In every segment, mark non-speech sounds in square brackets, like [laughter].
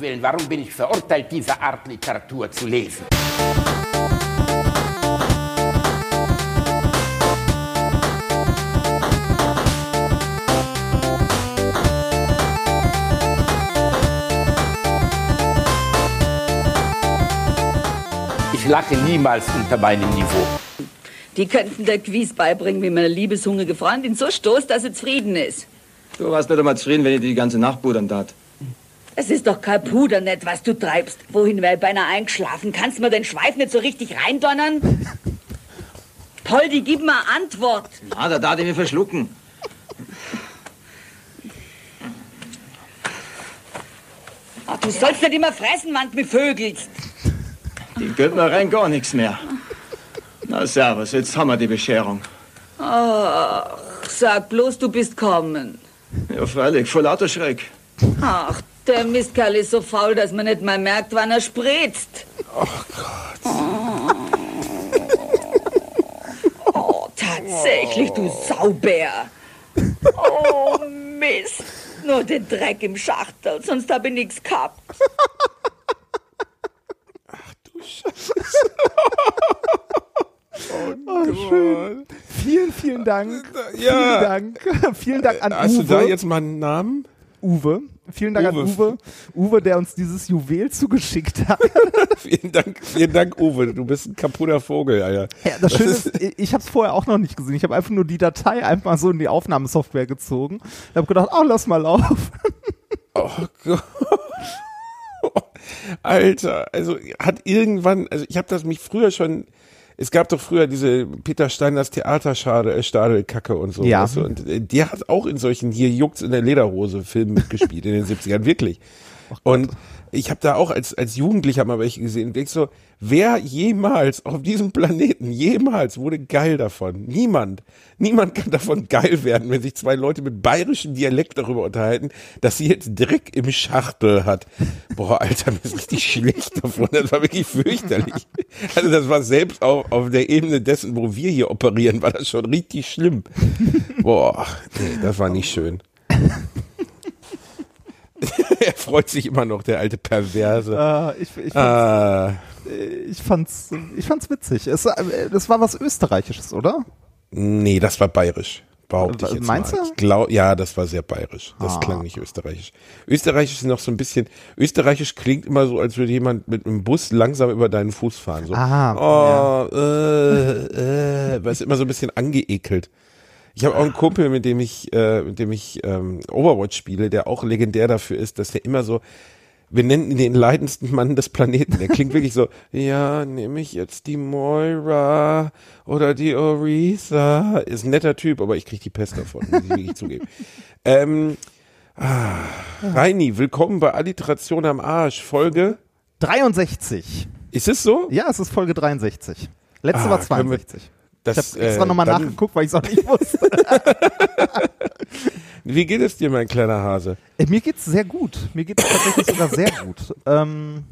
Willen, warum bin ich verurteilt, diese Art Literatur zu lesen? Ich lache niemals unter meinem Niveau. Die könnten der Quiz beibringen, wie man eine liebeshungrige Freundin so stoßt, dass sie zufrieden ist. Du warst nicht einmal zufrieden, wenn ich die ganze Nacht pudern tat. Es ist doch kein Pudernett, was du treibst. Wohin wäre ich beinahe eingeschlafen? Kannst du mir den Schweif nicht so richtig reindonnern? Poldi, gib mir Antwort. Ah, da tat ich mich verschlucken. Ach, du sollst nicht immer fressen, wenn du mich vögelst. Die gehört mir rein gar nichts mehr. Na, servus, jetzt haben wir die Bescherung. Ach, sag bloß, du bist kommen. Ja, freilich, voll lauter Schreck. Ach, der Mistkerl ist so faul, dass man nicht mal merkt, wann er spritzt. Oh Gott. Oh, tatsächlich, du Saubär. Oh, Mist. Nur den Dreck im Schachtel, sonst hab ich nichts gehabt. Oh, schön. Vielen, vielen Dank. Ja. Vielen Dank. vielen Dank an Hast Uwe. du da jetzt mal einen Namen? Uwe. Vielen Dank Uwe. an Uwe. Uwe, der uns dieses Juwel zugeschickt hat. [laughs] vielen Dank, vielen Dank, Uwe. Du bist ein kaputter Vogel, Alter. Ja, das Schöne ist, ich habe es vorher auch noch nicht gesehen. Ich habe einfach nur die Datei einfach so in die Aufnahmesoftware gezogen. Ich habe gedacht, oh, lass mal laufen. [laughs] Oh Gott. Alter, also hat irgendwann, also ich habe das mich früher schon, es gab doch früher diese Peter Steiners Theaterschade, äh, und so. Ja. Weißt du? Und äh, der hat auch in solchen hier juckt's in der Lederhose Filmen mitgespielt in den [laughs] 70ern, wirklich. Und ich habe da auch als, als Jugendlicher mal welche gesehen und denk so, wer jemals auf diesem Planeten jemals wurde geil davon? Niemand. Niemand kann davon geil werden, wenn sich zwei Leute mit bayerischem Dialekt darüber unterhalten, dass sie jetzt Dreck im Schachtel hat. Boah, Alter, mir ist richtig schlecht davon. Das war wirklich fürchterlich. Also das war selbst auf, auf der Ebene dessen, wo wir hier operieren, war das schon richtig schlimm. Boah, nee, das war nicht schön. [laughs] er freut sich immer noch, der alte Perverse. Äh, ich, ich, fand's, Ah, ich, fand's, ich fand's witzig. Es, äh, das war was Österreichisches, oder? nee, das war bayerisch. Behaupte ich jetzt Meinst mal. du? Ich glaub, ja, das war sehr bayerisch. Das Ah. klang nicht österreichisch. Österreichisch ist noch so ein bisschen, österreichisch klingt immer so, als würde jemand mit einem Bus langsam über deinen Fuß fahren. So, Ah, oh, äh, äh, [laughs] weil es immer so ein bisschen angeekelt. Ich habe auch einen Kumpel, mit dem ich, äh, mit dem ich ähm, Overwatch spiele, der auch legendär dafür ist, dass der immer so, wir nennen ihn den leidendsten Mann des Planeten. Der klingt wirklich so, [laughs] ja, nehme ich jetzt die Moira oder die Orisa. Ist ein netter Typ, aber ich krieg die Pest davon, muss ich wirklich zugeben. [laughs] Ähm, ah, Reini, willkommen bei Alliteration am Arsch. Folge, 63. ist es so? Ja, es ist Folge 63. Letzte Ah, war können wir- 62. Das, ich habe extra äh, nochmal nachgeguckt, weil ich es auch nicht wusste. [laughs] Wie geht es dir, mein kleiner Hase? Äh, Mir geht's sehr gut. Mir geht es tatsächlich sogar sehr gut. Ähm,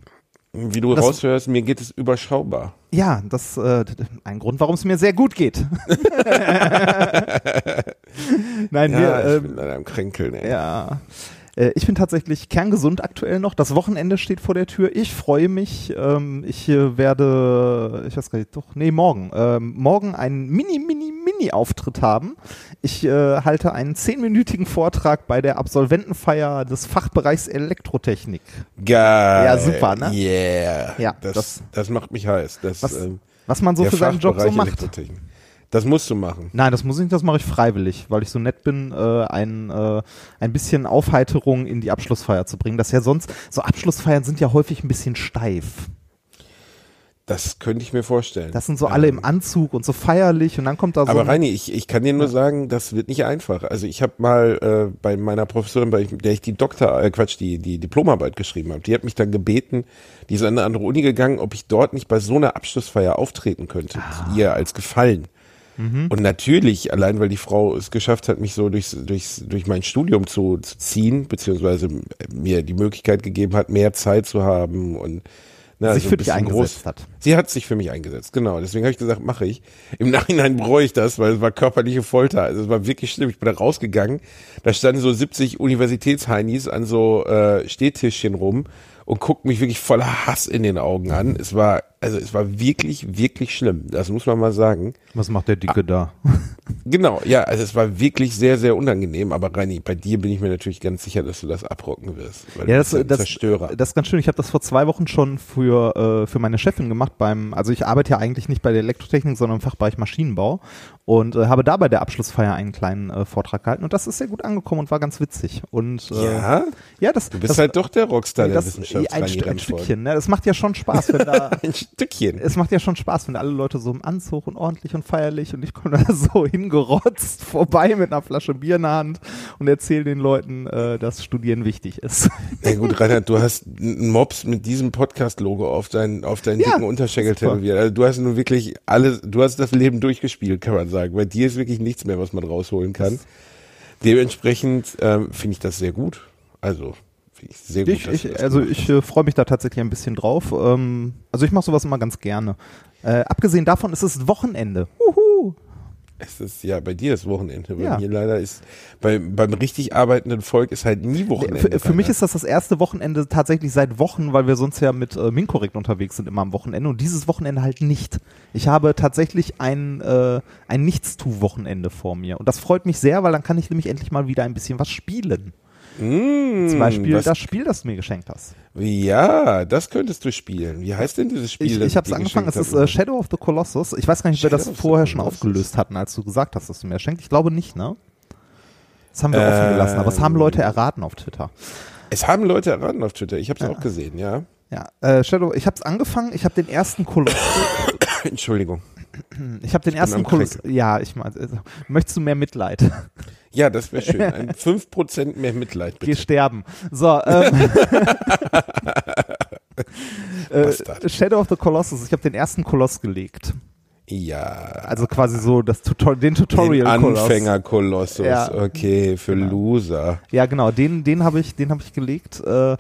Wie du Das- raushörst, mir geht es überschaubar. ja, das äh, ein Grund, warum es mir sehr gut geht. [laughs] [laughs] Nein, Ja, wir, ich ähm, bin leider am Kränkeln, ey. Ja. Äh, Ich bin tatsächlich kerngesund aktuell noch. Das Wochenende steht vor der Tür. Ich freue mich. Ähm, ich äh, werde, ich weiß gar nicht, doch, nee, morgen. Ähm, morgen einen Mini, Mini, Mini-Auftritt haben. Ich äh, halte einen zehnminütigen Vortrag bei der Absolventenfeier des Fachbereichs Elektrotechnik. Geil. Ja, super, ne? Yeah. Ja, das, das- das, macht mich heiß. Das, Was, ähm, was man so für seinen Job so macht. Das musst du machen. Nein, das muss ich nicht, das mache ich freiwillig, weil ich so nett bin, äh, ein, äh, ein bisschen Aufheiterung in die Abschlussfeier zu bringen. Das ist ja sonst, so Abschlussfeiern sind ja häufig ein bisschen steif. Das könnte ich mir vorstellen. Das sind so alle im Anzug und so feierlich und dann kommt da so. Aber ein- Reini, ich, ich kann dir nur sagen, das wird nicht einfach. Also ich habe mal äh, bei meiner Professorin, bei der ich die Doktor, äh, Quatsch, die, die Diplomarbeit geschrieben habe, die hat mich dann gebeten, die ist an eine andere Uni gegangen, ob ich dort nicht bei so einer Abschlussfeier auftreten könnte, Ah. ihr als Gefallen. Mhm. Und natürlich, allein weil die Frau es geschafft hat, mich so durchs, durchs, durch mein Studium zu, zu ziehen, beziehungsweise mir die Möglichkeit gegeben hat, mehr Zeit zu haben und na, Sich so für dich eingesetzt hat. Sie hat sich für mich eingesetzt, genau. Deswegen habe ich gesagt, mache ich. Im Nachhinein bereue ich das, weil es war körperliche Folter. Also es war wirklich schlimm. Ich bin da rausgegangen, da standen so 70 Universitätsheinis an so äh, Stehtischchen rum und guckt mich wirklich voller Hass in den Augen an. Es war, also es war wirklich, wirklich schlimm. Das muss man mal sagen. Was macht der Dicke da? [laughs] Genau, ja, also es war wirklich sehr, sehr unangenehm. Aber Reini, bei dir bin ich mir natürlich ganz sicher, dass du das abrocken wirst. Ja, das, ein das, Zerstörer. das ist ganz schön. Ich habe das vor zwei Wochen schon für, äh, für meine Chefin gemacht beim, also ich arbeite ja eigentlich nicht bei der Elektrotechnik, sondern im Fachbereich Maschinenbau und äh, habe da bei der Abschlussfeier einen kleinen äh, Vortrag gehalten und das ist sehr gut angekommen und war ganz witzig. Und äh, ja, ja, das, du bist das, halt doch der Rockstar nee, der das, Wissenschaft. ein, ein. Stückchen. Ne? Es macht ja schon Spaß, wenn da [laughs] [laughs] Stückchen. es macht ja schon Spaß, wenn alle Leute so im Anzug und ordentlich und feierlich und ich komme da [laughs] so hingerotzt vorbei mit einer Flasche Bier in der Hand und erzähle den Leuten, äh, dass Studieren wichtig ist. [laughs] Ja gut, Reinhard, du hast einen Mops mit diesem Podcast-Logo auf deinen, auf deinen Ja, dicken Unterschenkel tätowiert. Also du hast nun wirklich alles, du hast das Leben durchgespielt, kann man sagen. Bei dir ist wirklich nichts mehr, was man rausholen kann. Dementsprechend ähm, finde ich das sehr gut. Also finde ich sehr gut. Ich, du ich, das also ich äh, freue mich da tatsächlich ein bisschen drauf. Ähm, also ich mache sowas immer ganz gerne. Äh, abgesehen davon ist es Wochenende. Uhu. Es ist ja bei dir ist Wochenende. Bei Ja. mir leider ist bei, beim richtig arbeitenden Volk ist halt nie Wochenende. Für, für mich ist das das erste Wochenende tatsächlich seit Wochen, weil wir sonst ja mit äh, Minkorrekt unterwegs sind immer am Wochenende und dieses Wochenende halt nicht. Ich habe tatsächlich ein, äh, ein Nichtstu-Wochenende vor mir und das freut mich sehr, weil dann kann ich nämlich endlich mal wieder ein bisschen was spielen. Mm, Zum Beispiel was, das Spiel, das du mir geschenkt hast. Ja, das könntest du spielen. Wie heißt denn dieses Spiel? Ich, ich habe es angefangen, es ist äh? Shadow of the Colossus. Ich weiß gar nicht, ob wir das vorher schon aufgelöst hatten, als du gesagt hast, dass du mir schenkst. Ich glaube nicht, ne? Das haben wir offen Ähm. gelassen, aber es haben Leute erraten auf Twitter. Es haben Leute erraten auf Twitter. Ich habe es auch gesehen, ja. Ja, äh, Shadow, ich habe es angefangen, ich habe den ersten Kolossus, [coughs] Entschuldigung. ich habe den bin ersten Kolossus, ja, ich meine, also, möchtest du mehr Mitleid? Ja, das wäre schön. Ein [laughs] 5% mehr Mitleid, Geh bitte. sterben. So, ähm, [laughs] äh. Shadow of the Colossus, ich habe den ersten Koloss gelegt. Ja. Also quasi so das Tutor den Den Tutorial-Koloss. Anfänger-Kolossus. Ja. Okay, für Genau. Loser. Ja, genau, den, den habe ich, den habe ich gelegt. Äh,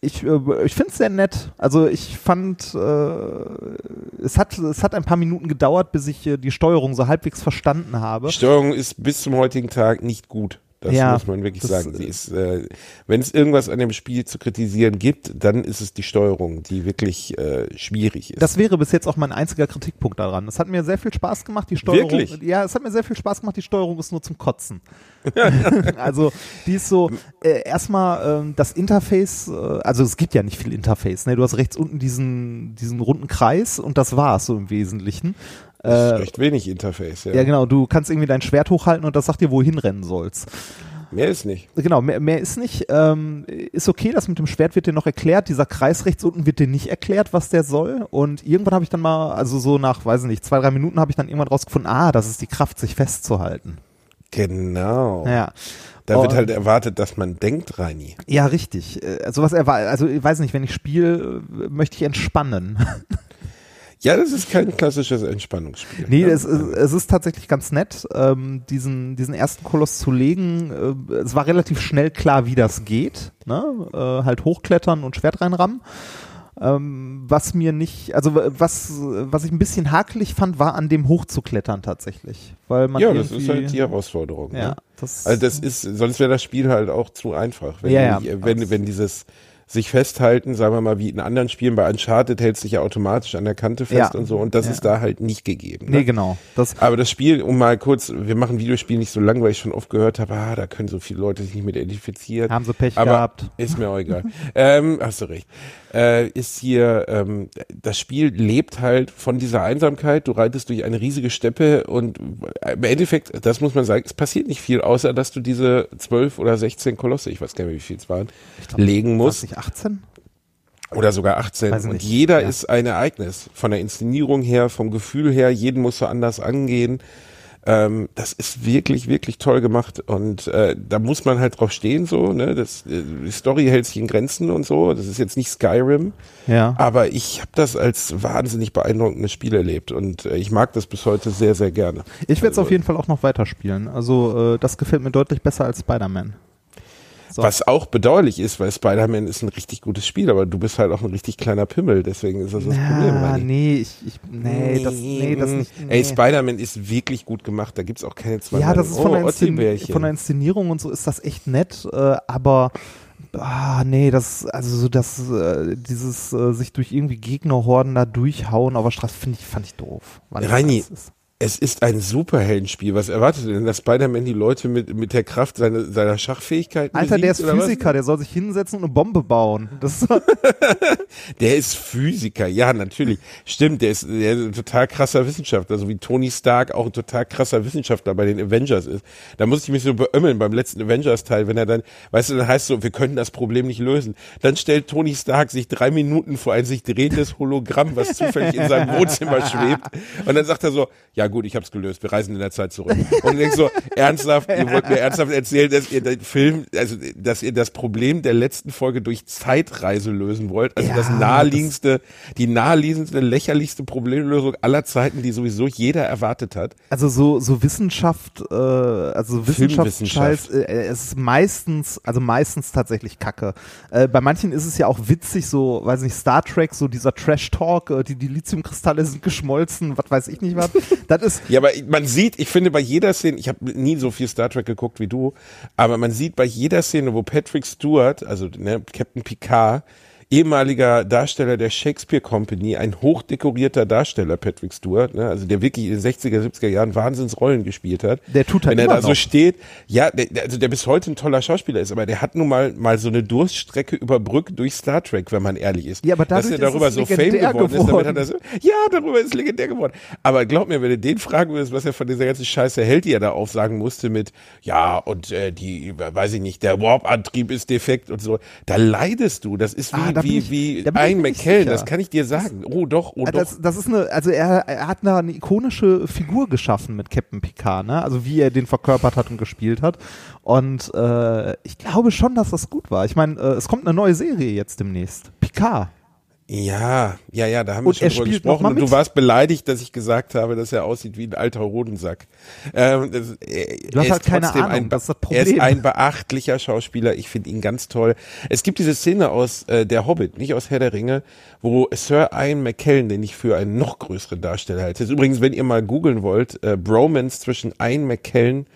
ich äh, ich finde es sehr nett. Also ich fand, äh, es, hat, es hat ein paar Minuten gedauert, bis ich äh, die Steuerung so halbwegs verstanden habe. Die Steuerung ist bis zum heutigen Tag nicht gut. Das Ja, muss man wirklich sagen. Äh, wenn es irgendwas an dem Spiel zu kritisieren gibt, dann ist es die Steuerung, die wirklich äh, schwierig ist. Das wäre bis jetzt auch mein einziger Kritikpunkt daran. Es hat mir sehr viel Spaß gemacht, die Steuerung. Wirklich? Ja, es hat mir sehr viel Spaß gemacht, die Steuerung ist nur zum Kotzen. [laughs] also die ist so, äh, erstmal ähm, das Interface, äh, also es gibt ja nicht viel Interface, ne? Du hast rechts unten diesen, diesen runden Kreis und das war's so im Wesentlichen. Das ist Äh, recht wenig Interface, ja. ja, genau, du kannst irgendwie dein Schwert hochhalten und das sagt dir, wohin rennen sollst. Mehr ist nicht. Genau, mehr, mehr ist nicht. Ähm, ist okay, das mit dem Schwert wird dir noch erklärt. Dieser Kreis rechts unten wird dir nicht erklärt, was der soll. Und irgendwann habe ich dann mal, also so nach, weiß ich nicht, zwei, drei Minuten habe ich dann irgendwann rausgefunden, ah, das ist die Kraft, sich festzuhalten. Genau. Ja. Da wird halt erwartet, dass man denkt, Reini. Ja, richtig. Äh, Sowas erwa- also ich weiß nicht, wenn ich spiele, möchte ich entspannen. [laughs] Ja, das ist kein klassisches Entspannungsspiel. Nee, ne? es, ist- es ist tatsächlich ganz nett, ähm, diesen, diesen ersten Koloss zu legen. Äh, es war relativ schnell klar, wie das geht. Ne? Äh, halt hochklettern und Schwert reinrammen. Ähm, was mir nicht, also was, was ich ein bisschen hakelig fand, war an dem hochzuklettern tatsächlich. Weil man ja, das ist halt die Herausforderung. ja, Ne? das, Also das ist, sonst wäre das Spiel halt auch zu einfach. Wenn, Ja, ja. wenn, wenn dieses sich festhalten, sagen wir mal, wie in anderen Spielen bei Uncharted hältst dich ja automatisch an der Kante fest Ja. und so und das Ja. ist da halt nicht gegeben. nee, Ne? genau. Das, Aber das Spiel, um mal kurz, wir machen Videospiele nicht so lang, weil ich schon oft gehört habe, ah, da können so viele Leute sich nicht mit identifizieren. haben sie Pech Aber gehabt. ist mir auch egal. [laughs] ähm, hast du recht. Äh, ist hier, ähm, das Spiel lebt halt von dieser Einsamkeit. Du reitest durch eine riesige Steppe und im Endeffekt, das muss man sagen, es passiert nicht viel, außer dass du diese zwölf oder 16 Kolosse, ich weiß gar nicht mehr, wie viel es waren, legen Was musst. Nicht 18? Oder sogar 18. Weiß Und nicht. jeder Ja. ist ein Ereignis. Von der Inszenierung her, vom Gefühl her, jeden musst du anders angehen. Ähm, das ist wirklich, wirklich toll gemacht. Und äh, da muss man halt drauf stehen, so, ne? Das, äh, die Story hält sich in Grenzen und so. Das ist jetzt nicht Skyrim. Ja. Aber ich habe das als wahnsinnig beeindruckendes Spiel erlebt. Und äh, ich mag das bis heute sehr, sehr gerne. Ich werde es Also- auf jeden Fall auch noch weiterspielen. Also äh, das gefällt mir deutlich besser als Spider-Man. So. Was auch bedauerlich ist, weil Spider-Man ist ein richtig gutes Spiel, aber du bist halt auch ein richtig kleiner Pimmel, deswegen ist das das Problem. Ja, Reini. nee, ich, ich nee, das, nee, das nicht. Nee. Ey, Spider-Man ist wirklich gut gemacht, da gibt's auch keine zwei ja, das Meinungen. ist von, oh, der Inszen von der Inszenierung und so ist das echt nett, äh, aber ah, nee, das, also so das, äh, dieses äh, sich durch irgendwie Gegnerhorden da durchhauen auf der Straße, finde ich, fand ich doof. Reini, das ist. Es ist ein Superheldenspiel. Was erwartet ihr denn, dass Spider-Man die Leute mit, mit der Kraft seiner, seiner Schachfähigkeiten Alter, der ist oder was? Physiker, der soll sich hinsetzen und eine Bombe bauen. Das, [laughs] Der ist Physiker, ja, natürlich. Stimmt, der ist, der ist ein total krasser Wissenschaftler, so wie Tony Stark auch ein total krasser Wissenschaftler bei den Avengers ist. Da musste ich mich so beömmeln beim letzten Avengers-Teil, wenn er dann, weißt du, dann heißt so, wir können das Problem nicht lösen. Dann stellt Tony Stark sich drei Minuten vor ein sich drehendes Hologramm, was zufällig in seinem Wohnzimmer [laughs] schwebt. Und dann sagt er so, ja gut, ich hab's gelöst, wir reisen in der Zeit zurück. Und denkst so, ernsthaft, ihr wollt mir ernsthaft erzählen, dass ihr den Film, also, dass ihr das Problem der letzten Folge durch Zeitreise lösen wollt. Also Ja, das naheliegendste, die naheliegendste, lächerlichste Problemlösung aller Zeiten, die sowieso jeder erwartet hat. also so, so Wissenschaft, äh, also Wissenschaftsscheiß, äh, es ist meistens, also meistens tatsächlich Kacke. Äh, bei manchen ist es ja auch witzig, so, weiß nicht, Star Trek, so dieser Trash-Talk, äh, die, die Lithiumkristalle sind geschmolzen, was weiß ich nicht was. [laughs] Das ist, Ja, aber man sieht, ich finde bei jeder Szene, ich habe nie so viel Star Trek geguckt wie du, aber man sieht bei jeder Szene, wo Patrick Stewart, also ne, Captain Picard, ehemaliger Darsteller der Shakespeare Company, ein hochdekorierter Darsteller, Patrick Stewart, ne, also der wirklich in den 60er, 70er Jahren Wahnsinnsrollen gespielt hat. Der tut halt Wenn er da so noch. steht, ja, der, der- also der bis heute ein toller Schauspieler ist, aber der hat nun mal mal so eine Durststrecke überbrückt durch Star Trek, wenn man ehrlich ist. Ja, aber Dass dadurch er darüber ist so Fame legendär geworden, ist, damit geworden. hat er so, ja, darüber ist legendär geworden. Aber glaub mir, wenn du den fragen würdest, was er von dieser ganzen Scheiße hält, die er da aufsagen musste mit, ja, und äh, die, weiß ich nicht, der Warp-Antrieb ist defekt und so, da leidest du. Das ist wie, Ah, da wie, ich- wie da ein McKellen, das kann ich dir sagen. Oh doch, oh Ah, doch. Das, das ist eine, also er, er hat da eine ikonische Figur geschaffen mit Captain Picard, ne? Also wie er den verkörpert hat und gespielt hat. Und äh, ich glaube schon, dass das gut war. Ich meine, äh, es kommt eine neue Serie jetzt demnächst. Picard. Ja, ja, ja, da haben Und wir schon drüber gesprochen. Und du warst beleidigt, dass ich gesagt habe, dass er aussieht wie ein alter Hodensack. Ähm, das, äh, Du hast er halt ist keine Ahnung, ein, das ist das Er ist Problem. ein beachtlicher Schauspieler. Ich finde ihn ganz toll. Es gibt diese Szene aus äh, Der Hobbit, nicht aus Herr der Ringe, wo Sir Ian McKellen, den ich für einen noch größeren Darsteller halte. Ist übrigens, wenn ihr mal googeln wollt, äh, Bromance zwischen Ian McKellen und,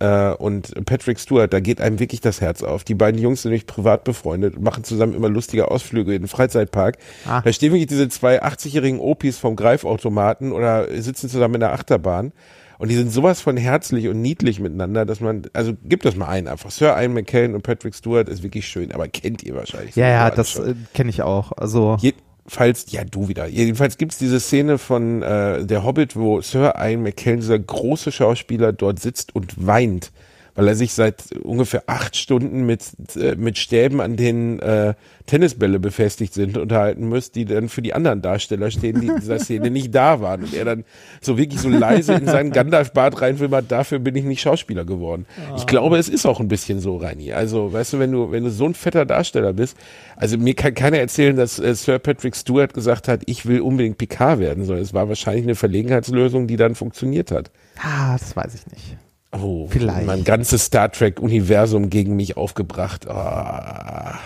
äh, und Patrick Stewart, da geht einem wirklich das Herz auf. Die beiden Jungs sind nämlich privat befreundet, machen zusammen immer lustige Ausflüge in den Freizeitpark. Ah. Da stehen wirklich diese zwei 80-jährigen Opis vom Greifautomaten oder sitzen zusammen in der Achterbahn. Und die sind sowas von herzlich und niedlich miteinander, dass man, also gibt das mal ein einfach. Sir Ian McKellen und Patrick Stewart ist wirklich schön, aber kennt ihr wahrscheinlich. Ja, ja, das äh, kenne ich auch. Also Jedenfalls, ja, du wieder. Jedenfalls gibt's diese Szene von äh, Der Hobbit, wo Sir Ian McKellen, dieser große Schauspieler, dort sitzt und weint, weil er sich seit ungefähr acht Stunden mit, äh, mit Stäben an den äh, Tennisbälle befestigt sind unterhalten muss, die dann für die anderen Darsteller stehen, die in dieser Szene nicht da waren. Und er dann so wirklich so leise in seinen Gandalf-Bart reinwimmert, dafür bin ich nicht Schauspieler geworden. Ich glaube, es ist auch ein bisschen so, Reini. Also, weißt du, wenn du, wenn du so ein fetter Darsteller bist, also mir kann keiner erzählen, dass äh, Sir Patrick Stewart gesagt hat, ich will unbedingt Picard werden, sondern es war wahrscheinlich eine Verlegenheitslösung, die dann funktioniert hat. ah, das weiß ich nicht. Oh, Vielleicht. mein ganzes Star Trek-Universum gegen mich aufgebracht. Ah.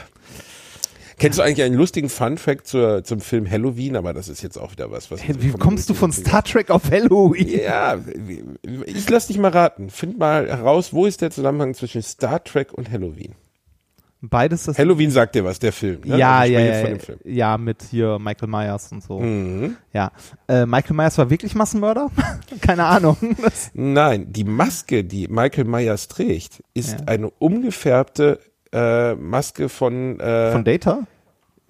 Kennst du eigentlich einen lustigen Fun-Fact zum Film Halloween? Aber das ist jetzt auch wieder was, was. Wie kommst du von Star Trek auf Halloween? Ja, ich lass dich mal raten. Find mal heraus, wo ist der Zusammenhang zwischen Star Trek und Halloween? Beides das. Halloween sagt dir was, der Film. Ne? Ja, Also ja, ja, Film. ja, mit hier Michael Myers und so. Mhm. Ja, äh, Michael Myers war wirklich Massenmörder? [laughs] Keine Ahnung. [laughs] Nein, die Maske, die Michael Myers trägt, ist Ja. eine umgefärbte äh, Maske von, äh, von Data?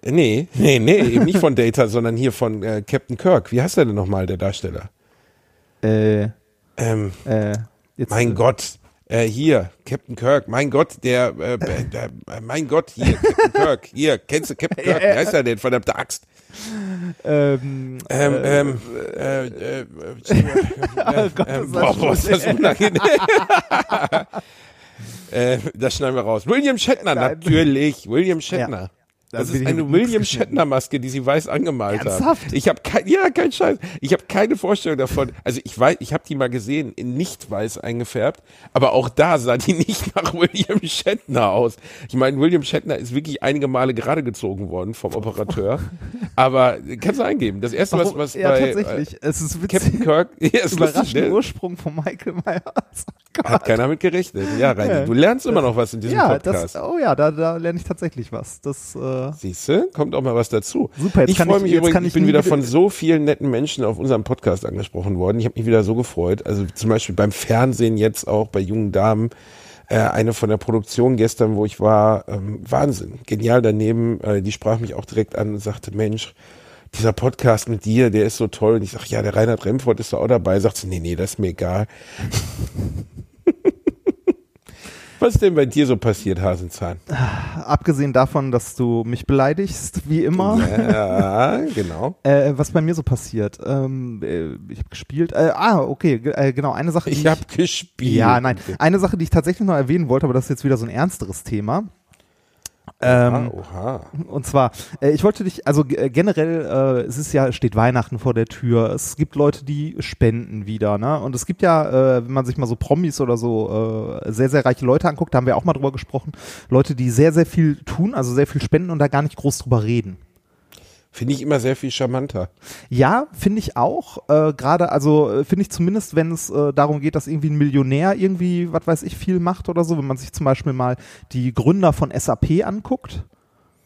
nee, nee, nee, eben nicht von Data, sondern hier von äh, Captain Kirk. Wie heißt der denn nochmal, der Darsteller? Äh, Ähm, äh, jetzt, mein Gott, äh, hier, Captain Kirk, mein Gott, der, äh, [laughs] äh, der äh, mein Gott, hier, Captain Kirk, hier, kennst du Captain Kirk? Wie heißt er denn, verdammte Axt? Ähm, Ähm, äh, ähm, äh, äh, äh, ähm, ist boah, das boah, ist das unangenehm. äh, das schneiden wir raus. William Shatner, natürlich. William Shatner. Das ist eine William Shatner Maske, die sie weiß angemalt Ernsthaft? haben. Ich habe kein, ja, kein Scheiß. Ich habe keine Vorstellung davon. Also ich weiß, ich habe die mal gesehen, in nicht weiß eingefärbt, aber auch da sah die [laughs] nicht nach William Shatner aus. Ich meine, William Shatner ist wirklich einige Male gerade gezogen worden vom Operateur. [laughs] aber kannst du eingeben. Das erste, was, was ja, bei tatsächlich. äh, es ist witzig. Captain Kirk, [laughs] ja, ist Überraschender ne? Ursprung von Michael Myers. Hat keiner mit gerechnet. Ja, Reini, du lernst immer noch was in diesem Ja, Podcast. das, oh ja, da, da lerne ich tatsächlich was. Das, äh, Siehst du, kommt auch mal was dazu. Super, jetzt ich freue ich- mich übrigens, ich bin wieder von so vielen netten Menschen auf unserem Podcast angesprochen worden. Ich habe mich wieder so gefreut. Also zum Beispiel beim Fernsehen jetzt auch bei jungen Damen. Äh, eine von der Produktion gestern, wo ich war, ähm, Wahnsinn, genial daneben. Äh, die sprach mich auch direkt an und sagte, Mensch, dieser Podcast mit dir, der ist so toll. Und ich sag, ja, der Reinhard Remford ist da auch dabei. Sagt sie, nee, nee, das ist mir egal. Was ist denn bei dir so passiert, Hasenzahn? abgesehen davon, dass du mich beleidigst, wie immer. Ja, [laughs] genau. Äh, was bei mir so passiert? Ähm, äh, ich habe gespielt. Äh, ah, okay, äh, genau. Eine Sache. die Ich habe gespielt. Ja, nein. Eine Sache, die ich tatsächlich noch erwähnen wollte, aber das ist jetzt wieder so ein ernsteres Thema. Ähm, Oha. Und zwar, äh, ich wollte dich, also äh, generell, äh, es ist ja, steht Weihnachten vor der Tür, es gibt Leute, die spenden wieder, ne? Und es gibt ja, äh, wenn man sich mal so Promis oder so äh, sehr, sehr reiche Leute anguckt, da haben wir auch mal drüber gesprochen, Leute, die sehr, sehr viel tun, also sehr viel spenden und da gar nicht groß drüber reden. Finde ich immer sehr viel charmanter. Ja, finde ich auch. Äh, Gerade, also äh, finde ich zumindest, wenn es äh, darum geht, dass irgendwie ein Millionär irgendwie, was weiß ich, viel macht oder so, wenn man sich zum Beispiel mal die Gründer von SAP anguckt.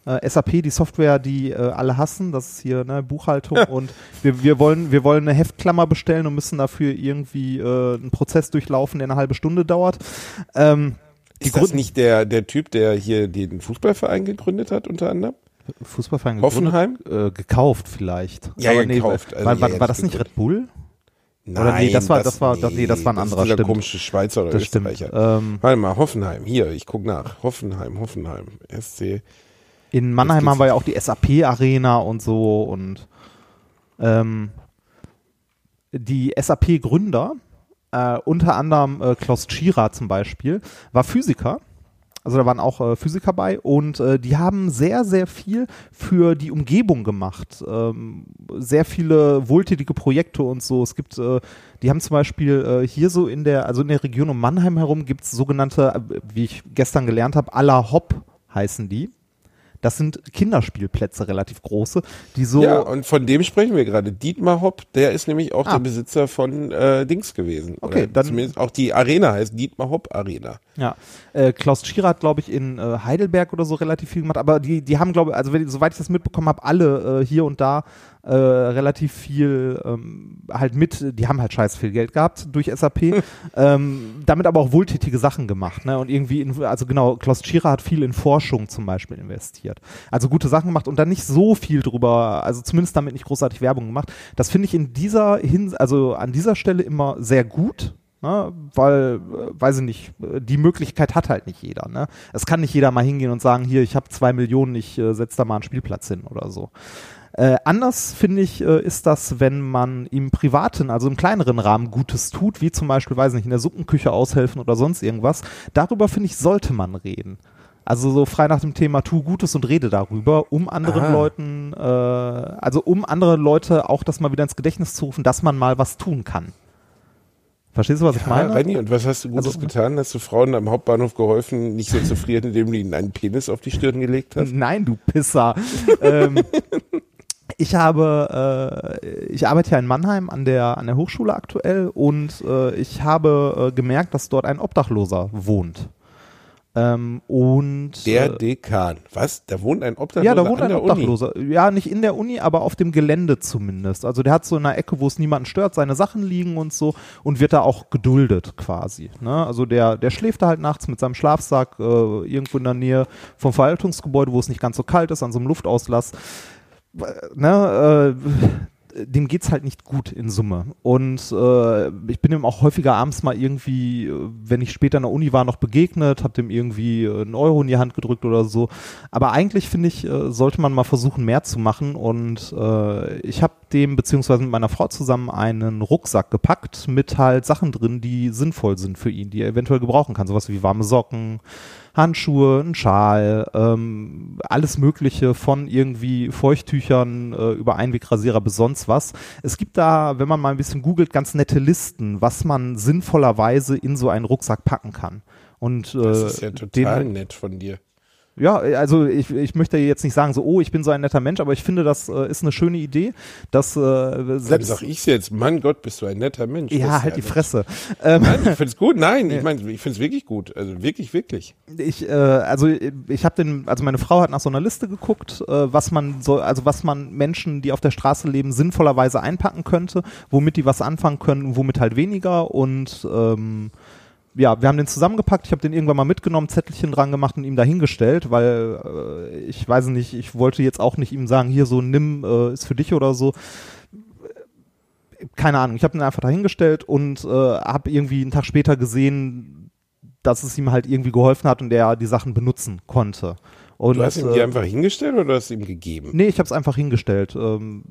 Äh, SAP, die Software, die äh, alle hassen, das ist hier ne, Buchhaltung [laughs] und wir, wir, wollen, wir wollen eine Heftklammer bestellen und müssen dafür irgendwie äh, einen Prozess durchlaufen, der eine halbe Stunde dauert. Ähm, Ist das Grund- nicht der, der Typ, der hier den Fußballverein gegründet hat, unter anderem? Fußballverein? Hoffenheim? Äh, gekauft vielleicht. Ja, Aber gekauft. Nee, Also, war, war, ja, war das nicht. Red Bull? Nein, Oder nee, das war- das war- nee, das war ein anderer, Das ist stimmt. komische Schweizer oder Das. Österreicher. Ähm, Warte mal, Hoffenheim. Hier, ich guck nach. Hoffenheim, Hoffenheim. SC. In Mannheim haben wir ja auch die SAP-Arena und so und ähm, die SAP-Gründer, äh, unter anderem äh, Klaus Tschira zum Beispiel, war Physiker. Also da waren auch äh, Physiker bei und äh, die haben sehr, sehr viel für die Umgebung gemacht. Ähm, sehr viele wohltätige Projekte und so. Es gibt, äh, die haben zum Beispiel äh, hier so in der, also in der Region um Mannheim herum gibt es sogenannte, äh, wie ich gestern gelernt habe, à la Hop heißen die. Das sind Kinderspielplätze, relativ große, die so. Ja, und von dem sprechen wir gerade. Dietmar Hopp, der ist nämlich auch Ah. der Besitzer von äh, Dings gewesen. Okay, dann- Zumindest auch die Arena heißt Dietmar Hopp Arena. Ja, äh, Klaus Tschira hat, glaube ich, in äh, Heidelberg oder so relativ viel gemacht, aber die, die haben, glaube ich, also wenn, soweit ich das mitbekommen habe, alle äh, hier und da äh, relativ viel ähm, halt mit, die haben halt scheiß viel Geld gehabt durch SAP, [laughs] ähm, damit aber auch wohltätige Sachen gemacht, ne? Und irgendwie, in, also genau, Klaus Tschira hat viel in Forschung zum Beispiel investiert. Also gute Sachen gemacht und dann nicht so viel drüber, also zumindest damit nicht großartig Werbung gemacht. Das finde ich in dieser Hin also an dieser Stelle immer sehr gut. Ne, weil, äh, weiß ich nicht, äh, die Möglichkeit hat halt nicht jeder. Ne? Es kann nicht jeder mal hingehen und sagen, hier, ich habe zwei Millionen, ich äh, setze da mal einen Spielplatz hin oder so. Äh, anders finde ich, äh, ist das, wenn man im privaten, also im kleineren Rahmen Gutes tut, wie zum Beispiel, weiß nicht, in der Suppenküche aushelfen oder sonst irgendwas. Darüber finde ich, sollte man reden. Also so frei nach dem Thema, tu Gutes und rede darüber, um anderen Ah. Leuten, äh, also um andere Leute auch das mal wieder ins Gedächtnis zu rufen, dass man mal was tun kann. Verstehst du, was ich Ja, meine? Renny, und was hast du Gutes Also- getan? Hast du Frauen am Hauptbahnhof geholfen, nicht so zu frieren, indem du ihnen einen Penis auf die Stirn gelegt hast? Nein, du Pisser. [laughs] ähm, ich habe, äh, ich arbeite ja in Mannheim an der, an der Hochschule aktuell und äh, ich habe äh, gemerkt, dass dort ein Obdachloser wohnt. Ähm, und Der äh, Dekan. Was? Da wohnt ein Obdachloser ja, da wohnt an ein der Uni? Obdachloser. Ja, nicht in der Uni, aber auf dem Gelände zumindest. Also der hat so in einer Ecke, wo es niemanden stört, seine Sachen liegen und so und wird da auch geduldet quasi. Ne? Also der, der schläft da halt nachts mit seinem Schlafsack äh, irgendwo in der Nähe vom Verwaltungsgebäude, wo es nicht ganz so kalt ist, an so einem Luftauslass. Ne, äh, dem geht's halt nicht gut in Summe. Und äh, ich bin ihm auch häufiger abends mal irgendwie, wenn ich später in der Uni war, noch begegnet, hab dem irgendwie einen Euro in die Hand gedrückt oder so. Aber eigentlich finde ich, äh, sollte man mal versuchen, mehr zu machen. Und äh, ich habe dem, beziehungsweise mit meiner Frau zusammen einen Rucksack gepackt mit halt Sachen drin, die sinnvoll sind für ihn, die er eventuell gebrauchen kann. Sowas wie warme Socken, Handschuhe, ein Schal, ähm, alles Mögliche von irgendwie Feuchttüchern äh, über Einwegrasierer bis sonst was. Es gibt da, wenn man mal ein bisschen googelt, ganz nette Listen, was man sinnvollerweise in so einen Rucksack packen kann. Und, äh, Das ist ja total den, nett von dir. Ja, also ich, ich möchte jetzt nicht sagen, so, oh, ich bin so ein netter Mensch, aber ich finde, das äh, ist eine schöne Idee, dass äh, Dann selbst. sag ich's jetzt, Mann Gott, bist du ein netter Mensch. Ja, halt die nett. Fresse. Ähm, Nein, ich find's gut. Nein, ich meine, ich find's wirklich gut. Also wirklich, wirklich. ich, äh, also ich habe den, also meine Frau hat nach so einer Liste geguckt, äh, was man so, also was man Menschen, die auf der Straße leben, sinnvollerweise einpacken könnte, womit die was anfangen können, womit halt weniger und ähm, ja, wir haben den zusammengepackt, ich habe den irgendwann mal mitgenommen, Zettelchen dran gemacht und ihm dahingestellt, weil äh, ich weiß nicht, ich wollte jetzt auch nicht ihm sagen, hier so nimm, äh, ist für dich oder so. Keine Ahnung, ich habe ihn einfach dahingestellt und äh, habe irgendwie einen Tag später gesehen, dass es ihm halt irgendwie geholfen hat und er die Sachen benutzen konnte. Und, Du hast ihm die äh, einfach hingestellt oder hast du ihm gegeben? Nee, ich habe es einfach hingestellt. Ähm,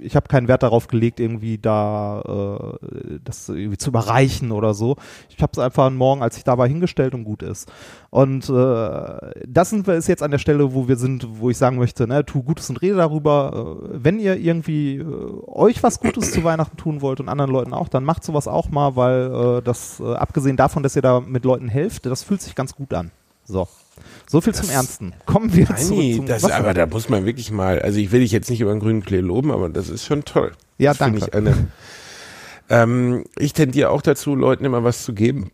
ich habe keinen Wert darauf gelegt, irgendwie da äh, das irgendwie zu überreichen oder so. Ich habe es einfach morgen, als ich da war, hingestellt und gut ist. Und äh, das sind wir ist jetzt an der Stelle, wo wir sind, wo ich sagen möchte, ne, tu Gutes und rede darüber. Äh, wenn ihr irgendwie äh, euch was Gutes zu Weihnachten tun wollt und anderen Leuten auch, dann macht sowas auch mal, weil äh, das abgesehen davon, dass ihr da mit Leuten helft, das fühlt sich ganz gut an. So. So viel zum Ernsten. Kommen wir Nein, zum das, Wasser. aber da muss man wirklich mal, also ich will dich jetzt nicht über den grünen Klee loben, aber das ist schon toll. Ja, das danke. Ich, eine, ähm, ich tendiere auch dazu, Leuten immer was zu geben.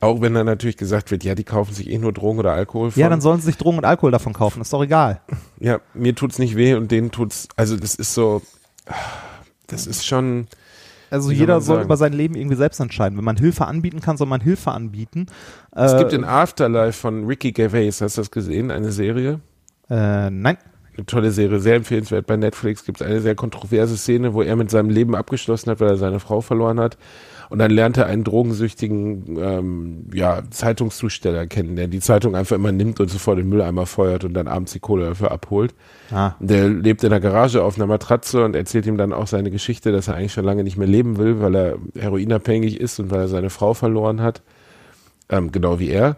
Auch wenn dann natürlich gesagt wird, ja, die kaufen sich eh nur Drogen oder Alkohol von. Ja, dann sollen sie sich Drogen und Alkohol davon kaufen, ist doch egal. ja, mir tut's nicht weh und denen tut's, also das ist so, das ist schon, Also jeder soll sagen? über sein Leben irgendwie selbst entscheiden. Wenn man Hilfe anbieten kann, soll man Hilfe anbieten. es äh, gibt in Afterlife von Ricky Gervais, hast du das gesehen, eine Serie? äh, nein. Eine tolle Serie, sehr empfehlenswert bei Netflix. Gibt es eine sehr kontroverse Szene, wo er mit seinem Leben abgeschlossen hat, weil er seine Frau verloren hat. Und dann lernt er einen drogensüchtigen ähm, ja, Zeitungszusteller kennen, der die Zeitung einfach immer nimmt und sofort den Mülleimer feuert und dann abends die Kohle dafür abholt. Ah. Der lebt in der Garage auf einer Matratze und erzählt ihm dann auch seine Geschichte, dass er eigentlich schon lange nicht mehr leben will, weil er heroinabhängig ist und weil er seine Frau verloren hat. Ähm, genau wie er.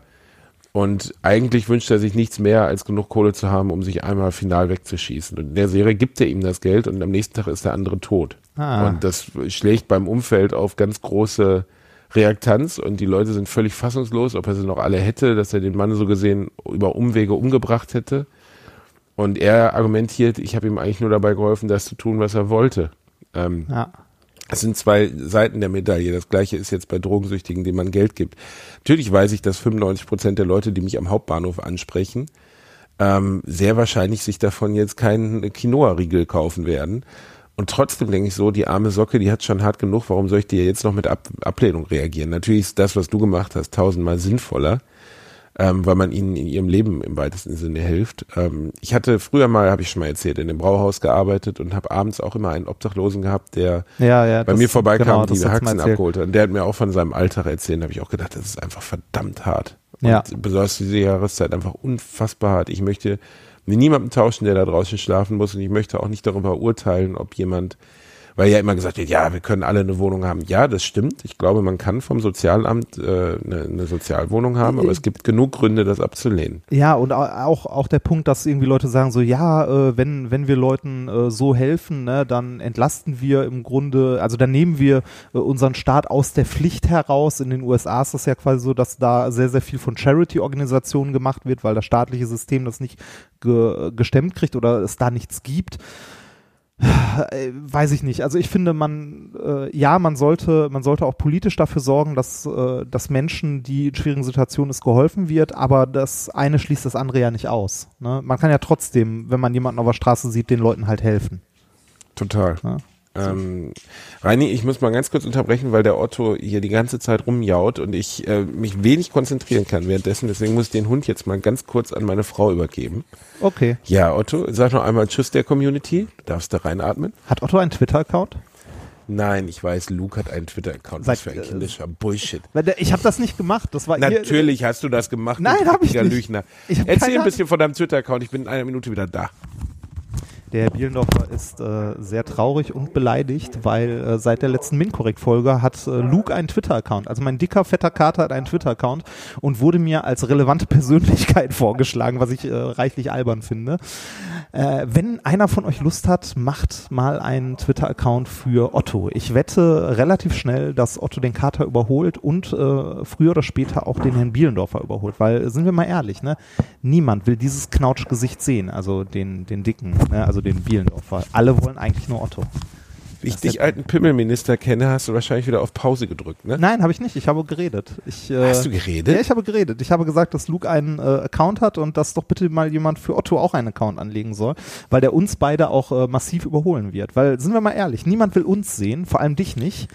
Und eigentlich wünscht er sich nichts mehr, als genug Kohle zu haben, um sich einmal final wegzuschießen. Und in der Serie gibt er ihm das Geld und am nächsten Tag ist der andere tot. Ah. Und das schlägt beim Umfeld auf ganz große Reaktanz und die Leute sind völlig fassungslos, ob er sie noch alle hätte, dass er den Mann so gesehen über Umwege umgebracht hätte. Und er argumentiert, ich habe ihm eigentlich nur dabei geholfen, das zu tun, was er wollte. Ähm, Ja. Es sind zwei Seiten der Medaille. Das gleiche ist jetzt bei Drogensüchtigen, denen man Geld gibt. Natürlich weiß ich, dass 95 Prozent der Leute, die mich am Hauptbahnhof ansprechen, ähm, sehr wahrscheinlich sich davon jetzt keinen Quinoa-Riegel kaufen werden. Und trotzdem denke ich so, die arme Socke, die hat schon hart genug. Warum soll ich dir jetzt noch mit Ab Ablehnung reagieren? Natürlich ist das, was du gemacht hast, tausendmal sinnvoller, ähm, weil man ihnen in ihrem Leben im weitesten Sinne hilft. Ähm, ich hatte früher mal, habe ich schon mal erzählt, in dem Brauhaus gearbeitet und habe abends auch immer einen Obdachlosen gehabt, der Ja, ja. bei das- mir vorbeikam, genau, die mal Haxen abgeholt hat. Und der hat mir auch von seinem Alltag erzählt, da habe ich auch gedacht, das ist einfach verdammt hart. Und Ja. besonders diese Jahreszeit einfach unfassbar hart. Ich möchte mit niemandem tauschen, der da draußen schlafen muss und ich möchte auch nicht darüber urteilen, ob jemand, weil ja immer gesagt wird, ja, wir können alle eine Wohnung haben. Ja, das stimmt. Ich glaube, man kann vom Sozialamt äh, eine, eine Sozialwohnung haben, aber es gibt genug Gründe, das abzulehnen. Ja, und au- auch, auch der Punkt, dass irgendwie Leute sagen so, ja, äh, wenn, wenn wir Leuten äh, so helfen, ne, dann entlasten wir im Grunde, also dann nehmen wir äh, unseren Staat aus der Pflicht heraus. In den USA ist das ja quasi so, dass da sehr, sehr viel von Charity-Organisationen gemacht wird, weil das staatliche System das nicht ge gestemmt kriegt oder es da nichts gibt. Äh, weiß ich nicht. Also ich finde, man, äh, ja, man sollte, man sollte auch politisch dafür sorgen, dass, äh, dass Menschen, die in schwierigen Situationen ist, geholfen wird, aber das eine schließt das andere ja nicht aus. Ne? Man kann ja trotzdem, wenn man jemanden auf der Straße sieht, den Leuten halt helfen. Total. Ja. Ähm, Reini, ich muss mal ganz kurz unterbrechen, weil der Otto hier die ganze Zeit rumjaut und ich äh, mich wenig konzentrieren kann währenddessen. Deswegen muss ich den Hund jetzt mal ganz kurz an meine Frau übergeben. Okay. Ja, Otto, sag noch einmal Tschüss der Community. Du darfst da reinatmen. Hat Otto einen Twitter-Account? Nein, ich weiß, Luke hat einen Twitter-Account. Was für ein kindischer Bullshit. Ich habe das nicht gemacht. Das war ihr- Natürlich hast du das gemacht. du Nein, hab ich nicht. Lügner. Ich hab Erzähl ein bisschen von deinem Twitter-Account. Ich bin in einer Minute wieder da. Der Herr Bielendorfer ist äh, sehr traurig und beleidigt, weil äh, seit der letzten Minkorrekt-Folge hat äh, Luke einen Twitter-Account. Also mein dicker, fetter Kater hat einen Twitter-Account und wurde mir als relevante [laughs] Persönlichkeit vorgeschlagen, was ich äh, reichlich albern finde. Äh, wenn einer von euch Lust hat, macht mal einen Twitter-Account für Otto. Ich wette relativ schnell, dass Otto den Kater überholt und äh, früher oder später auch den Herrn Bielendorfer überholt. Weil, sind wir mal ehrlich, ne? niemand will dieses Knautschgesicht sehen, also den, den dicken, ne? also den Bielendorfer. Alle wollen eigentlich nur Otto. Wie ich dich alten Pimmelminister kenne, hast du wahrscheinlich wieder auf Pause gedrückt, ne? Nein, habe ich nicht. Ich habe geredet. Ich, äh, Hast du geredet? Ja, ich habe geredet. Ich habe gesagt, dass Luke einen äh, Account hat und dass doch bitte mal jemand für Otto auch einen Account anlegen soll, weil der uns beide auch äh, massiv überholen wird. Weil, sind wir mal ehrlich, niemand will uns sehen, vor allem dich nicht.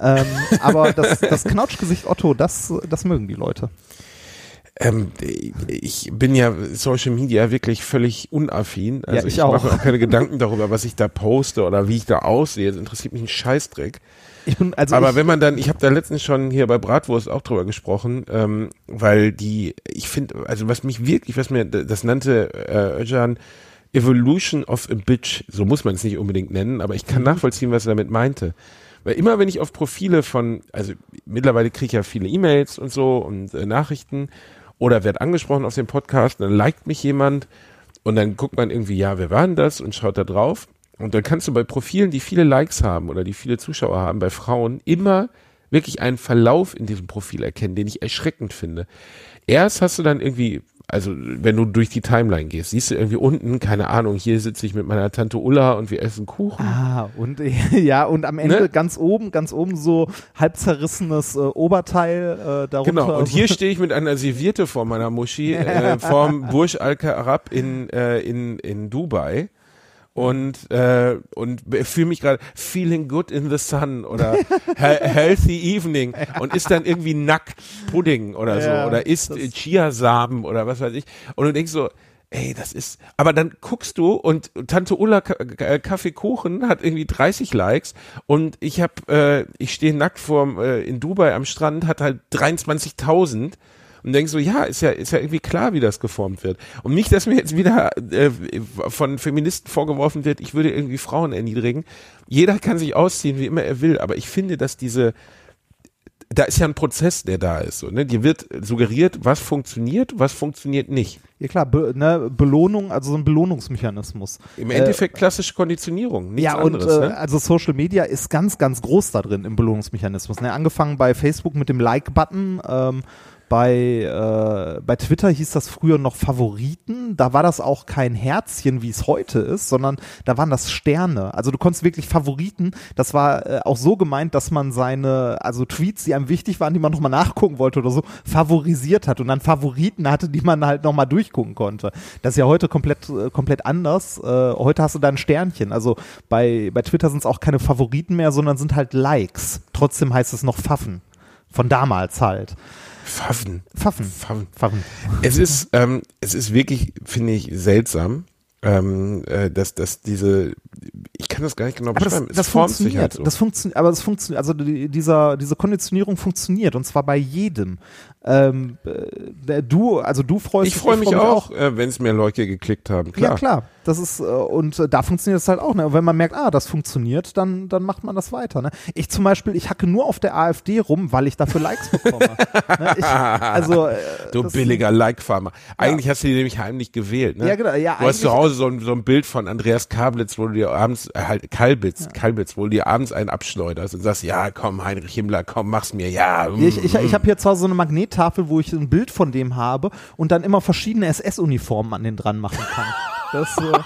Ähm, [laughs] aber das, das Knautschgesicht Otto, das, das mögen die Leute. Ähm, ich bin ja Social Media wirklich völlig unaffin. Also Ja, ich ich mache mir auch. auch keine Gedanken darüber, was ich da poste oder wie ich da aussehe. Das interessiert mich ein Scheißdreck. Ich bin, also Aber wenn man dann, ich habe da letztens schon hier bei Bratwurst auch drüber gesprochen, ähm, weil die, ich finde, also was mich wirklich, was mir, das nannte äh, Özcan Evolution of a Bitch, so muss man es nicht unbedingt nennen, aber ich kann nachvollziehen, was er damit meinte. Weil immer wenn ich auf Profile von, also mittlerweile kriege ich ja viele E-Mails und so und äh, Nachrichten oder werde angesprochen auf dem Podcast, dann liked mich jemand und dann guckt man irgendwie, ja, wer war denn das und schaut da drauf. Und dann kannst du bei Profilen, die viele Likes haben oder die viele Zuschauer haben, bei Frauen immer wirklich einen Verlauf in diesem Profil erkennen, den ich erschreckend finde. Erst hast du dann irgendwie, also wenn du durch die Timeline gehst, siehst du irgendwie unten, keine Ahnung, hier sitze ich mit meiner Tante Ulla und wir essen Kuchen. Ah, und [laughs] ja, und am Ende Ne? ganz oben, ganz oben so halb zerrissenes äh, Oberteil äh, darunter. Genau, und hier [laughs] stehe ich mit einer Serviette vor meiner Muschi äh, vorm Burj Al Arab in, äh, in, in Dubai und, äh, und fühle mich gerade feeling good in the sun oder he [laughs] healthy evening. Und ist dann irgendwie nackt Pudding oder so Ja, oder isst Chiasamen oder was weiß ich. Und du denkst so, Ey, das ist, aber dann guckst du und Tante Ulla äh, Kaffeekuchen hat irgendwie 30 Likes und ich hab, äh, ich stehe nackt vor äh, in Dubai am Strand, hat halt 23.000 und denkst so, ja, ist ja, ist ja irgendwie klar, wie das geformt wird. Und nicht, dass mir jetzt wieder äh, von Feministen vorgeworfen wird, ich würde irgendwie Frauen erniedrigen. Jeder kann sich ausziehen, wie immer er will, aber ich finde, dass diese, da ist ja ein Prozess, der da ist. So, ne? Dir wird suggeriert, was funktioniert, was funktioniert nicht. ja klar, Be ne, Belohnung, also so ein Belohnungsmechanismus. Im Endeffekt klassische Konditionierung, nichts ja, und anderes. äh, ne? also Social Media ist ganz, ganz groß da drin im Belohnungsmechanismus. Ne? Angefangen bei Facebook mit dem Like-Button, ähm, bei, äh, bei Twitter hieß das früher noch Favoriten. Da war das auch kein Herzchen, wie es heute ist, sondern da waren das Sterne. Also du konntest wirklich Favoriten. Das war äh, auch so gemeint, dass man seine, also Tweets, die einem wichtig waren, die man nochmal nachgucken wollte oder so, favorisiert hat und dann Favoriten hatte, die man halt nochmal durchgucken konnte. Das ist ja heute komplett, äh, komplett anders. Äh, heute hast du da ein Sternchen. Also bei, bei Twitter sind es auch keine Favoriten mehr, sondern sind halt Likes. Trotzdem heißt es noch Pfaffen. Von damals halt. Pfaffen. Pfaffen. Pfaffen. Pfaffen. Es ist, ähm, es ist wirklich, finde ich, seltsam, ähm, äh, dass, dass diese, ich kann das gar nicht genau Aber das, beschreiben. das es formt sich funktioniert. halt so. Das funktioniert, aber das funktioniert, also die, dieser, diese Konditionierung funktioniert und zwar bei jedem. Ähm, äh, du, also du freust ich dich, freue mich freu auch, äh, wenn es mehr Leute geklickt haben. Klar. Ja, klar. Das ist, äh, und da funktioniert es halt auch. Ne? Und wenn man merkt, ah, das funktioniert, dann, dann macht man das weiter. Ne? Ich zum Beispiel, ich hacke nur auf der AfD rum, weil ich dafür Likes bekomme. ne? ich, [laughs] also, äh, Du billiger Like-Farmer. Eigentlich hast du die nämlich heimlich gewählt, ne? Ja, genau, ja, du hast zu Hause so ein, so ein Bild von Andreas Kablitz, wo du dir abends, äh, halt, Kalbitz, Kalbitz, wo du dir abends einen abschleuderst und sagst, ja, komm, Heinrich Himmler, komm, mach's mir, ja. mm, Ich, ich, ich habe hier zwar so eine Magnettafel, wo ich ein Bild von dem habe und dann immer verschiedene SS-Uniformen an den dran machen kann. Das, äh, [laughs]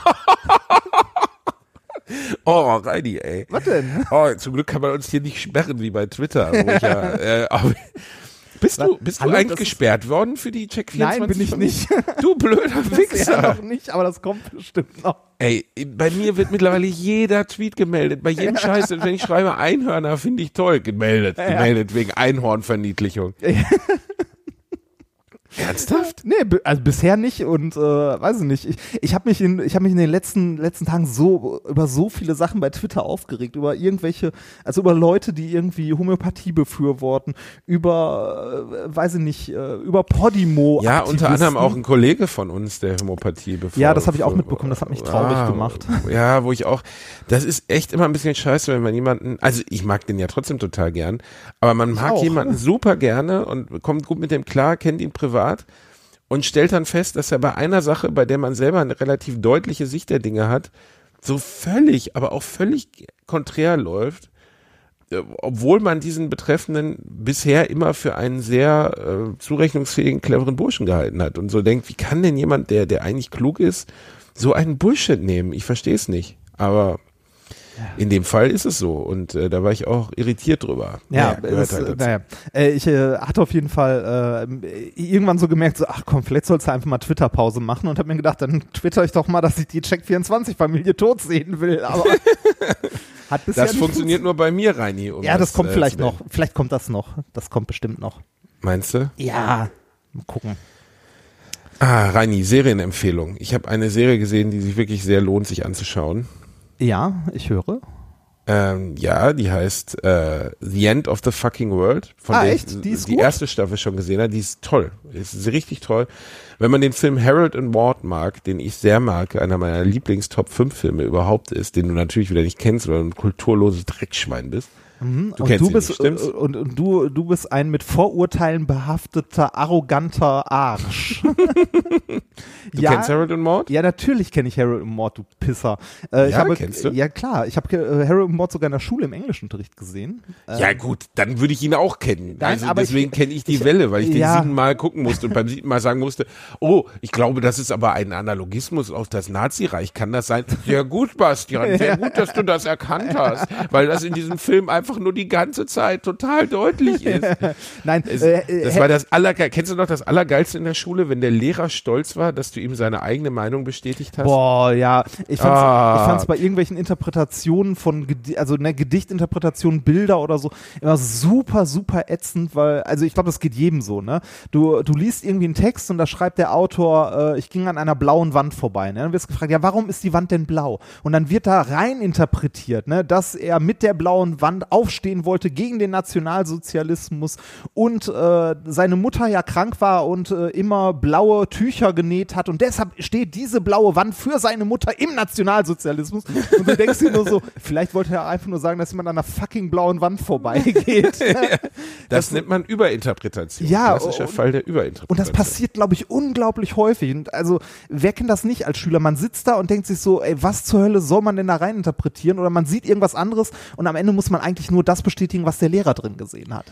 Oh, Reini, ey. was denn? Oh, zum Glück kann man uns hier nicht sperren wie bei Twitter. Wo ich ja, [laughs] äh, bist du, bist du Hallo, eigentlich das ist- gesperrt worden für die Check 24? Nein, bin ich nicht. [laughs] Du blöder Ja, Wichser. noch nicht, aber das kommt bestimmt noch. Ey, bei mir wird mittlerweile jeder Tweet gemeldet. Bei jedem [laughs] Scheiß, wenn ich schreibe Einhörner, finde ich toll. Gemeldet, gemeldet wegen Einhornverniedlichung. [laughs] Ernsthaft? Nee, also bisher nicht und äh, weiß ich nicht. Ich, ich habe mich in ich habe mich in den letzten letzten Tagen so über so viele Sachen bei Twitter aufgeregt, über irgendwelche also über Leute, die irgendwie Homöopathie befürworten, über äh, weiß ich nicht, äh, über Podimo Ja, unter anderem auch ein Kollege von uns, der Homöopathie bevor. Ja, das habe ich auch mitbekommen, das hat mich traurig gemacht. Ja, wo ich auch, das ist echt immer ein bisschen scheiße, wenn man jemanden, also ich mag den ja trotzdem total gern, aber man mag auch. jemanden super gerne und kommt gut mit dem klar, kennt ihn privat und stellt dann fest, dass er bei einer Sache, bei der man selber eine relativ deutliche Sicht der Dinge hat, so völlig, aber auch völlig konträr läuft äh, obwohl man diesen Betreffenden bisher immer für einen sehr äh, zurechnungsfähigen, cleveren Burschen gehalten hat und so denkt, wie kann denn jemand, der, der eigentlich klug ist, so einen Bullshit nehmen? Ich verstehe es nicht. Aber in dem Fall ist es so und äh, da war ich auch irritiert drüber. Ja, Naja, es, halt naja. Äh, ich äh, hatte auf jeden Fall äh, irgendwann so gemerkt, so, ach komm, vielleicht sollst du einfach mal Twitter-Pause machen und habe mir gedacht, dann twitter ich doch mal, dass ich die Check24-Familie tot sehen will. Aber [laughs] hat bisher Das funktioniert nur bei mir, Reini. Um Ja, das kommt äh, vielleicht noch. Vielleicht kommt das noch. Das kommt bestimmt noch. Meinst du? Ja, mal gucken. Ah, Reini, Serienempfehlung. Ich habe eine Serie gesehen, die sich wirklich sehr lohnt, sich anzuschauen. Ja, ich höre. Ähm, ja, die heißt äh, The End of the Fucking World. Von Ah, der echt? ich Die ist die erste Staffel schon gesehen habe. Die ist toll. Ist richtig toll. Wenn man den Film Harold and Maude mag, den ich sehr mag, einer meiner Lieblings-Top 5 Filme überhaupt ist, den du natürlich wieder nicht kennst, weil du ein kulturloses Dreckschwein bist. Du und kennst du bist nicht, äh, und, und du du bist ein mit Vorurteilen behafteter arroganter Arsch. [laughs] [laughs] Du kennst Harold and Maude? Ja, natürlich kenne ich Harold und Maude, du Pisser. Äh, Ja, habe, kennst du? Ja, klar. Ich habe äh, Harold und Maude sogar in der Schule im Englischunterricht gesehen. Äh, Ja gut, dann würde ich ihn auch kennen. Nein, also deswegen kenne ich die ich- Welle, weil ich den ja. siebenmal gucken musste und beim siebten Mal sagen musste, oh, ich glaube, das ist aber ein Analogismus auf das Nazireich. Kann das sein? Sehr gut, Bastian. Sehr [laughs] gut, dass du das erkannt hast, weil das in diesem Film einfach nur die ganze Zeit total deutlich ist. [laughs] Nein, Es, äh, äh, das war das Allergeil. Kennst du noch das Allergeilste in der Schule, wenn der Lehrer stolz war, dass du ihm seine eigene Meinung bestätigt hast? Boah, ja. Ich fand's, Ah. ich fand's bei irgendwelchen Interpretationen von, also ne, Gedichtinterpretationen, Bilder oder so, immer super, super ätzend, weil, also ich glaube, das geht jedem so, ne? Du, du liest irgendwie einen Text und da schreibt der Autor, äh, ich ging an einer blauen Wand vorbei, ne? Dann wirst du gefragt, ja, warum ist die Wand denn blau? Und dann wird da rein interpretiert, ne, dass er mit der blauen Wand aufstehen wollte gegen den Nationalsozialismus und äh, seine Mutter ja krank war und äh, immer blaue Tücher genäht hat und deshalb steht diese blaue Wand für seine Mutter im Nationalsozialismus. Und du denkst dir nur so, vielleicht wollte er einfach nur sagen, dass jemand an einer fucking blauen Wand vorbeigeht. [laughs] das, nennt man Überinterpretation. Ja, Klassischer und- Fall der Überinterpretation. Und das passiert, glaube ich, unglaublich häufig. Und also, wer kennt das nicht als Schüler? Man sitzt da und denkt sich so, ey, was zur Hölle soll man denn da rein interpretieren? Oder man sieht irgendwas anderes und am Ende muss man eigentlich nur das bestätigen, was der Lehrer drin gesehen hat.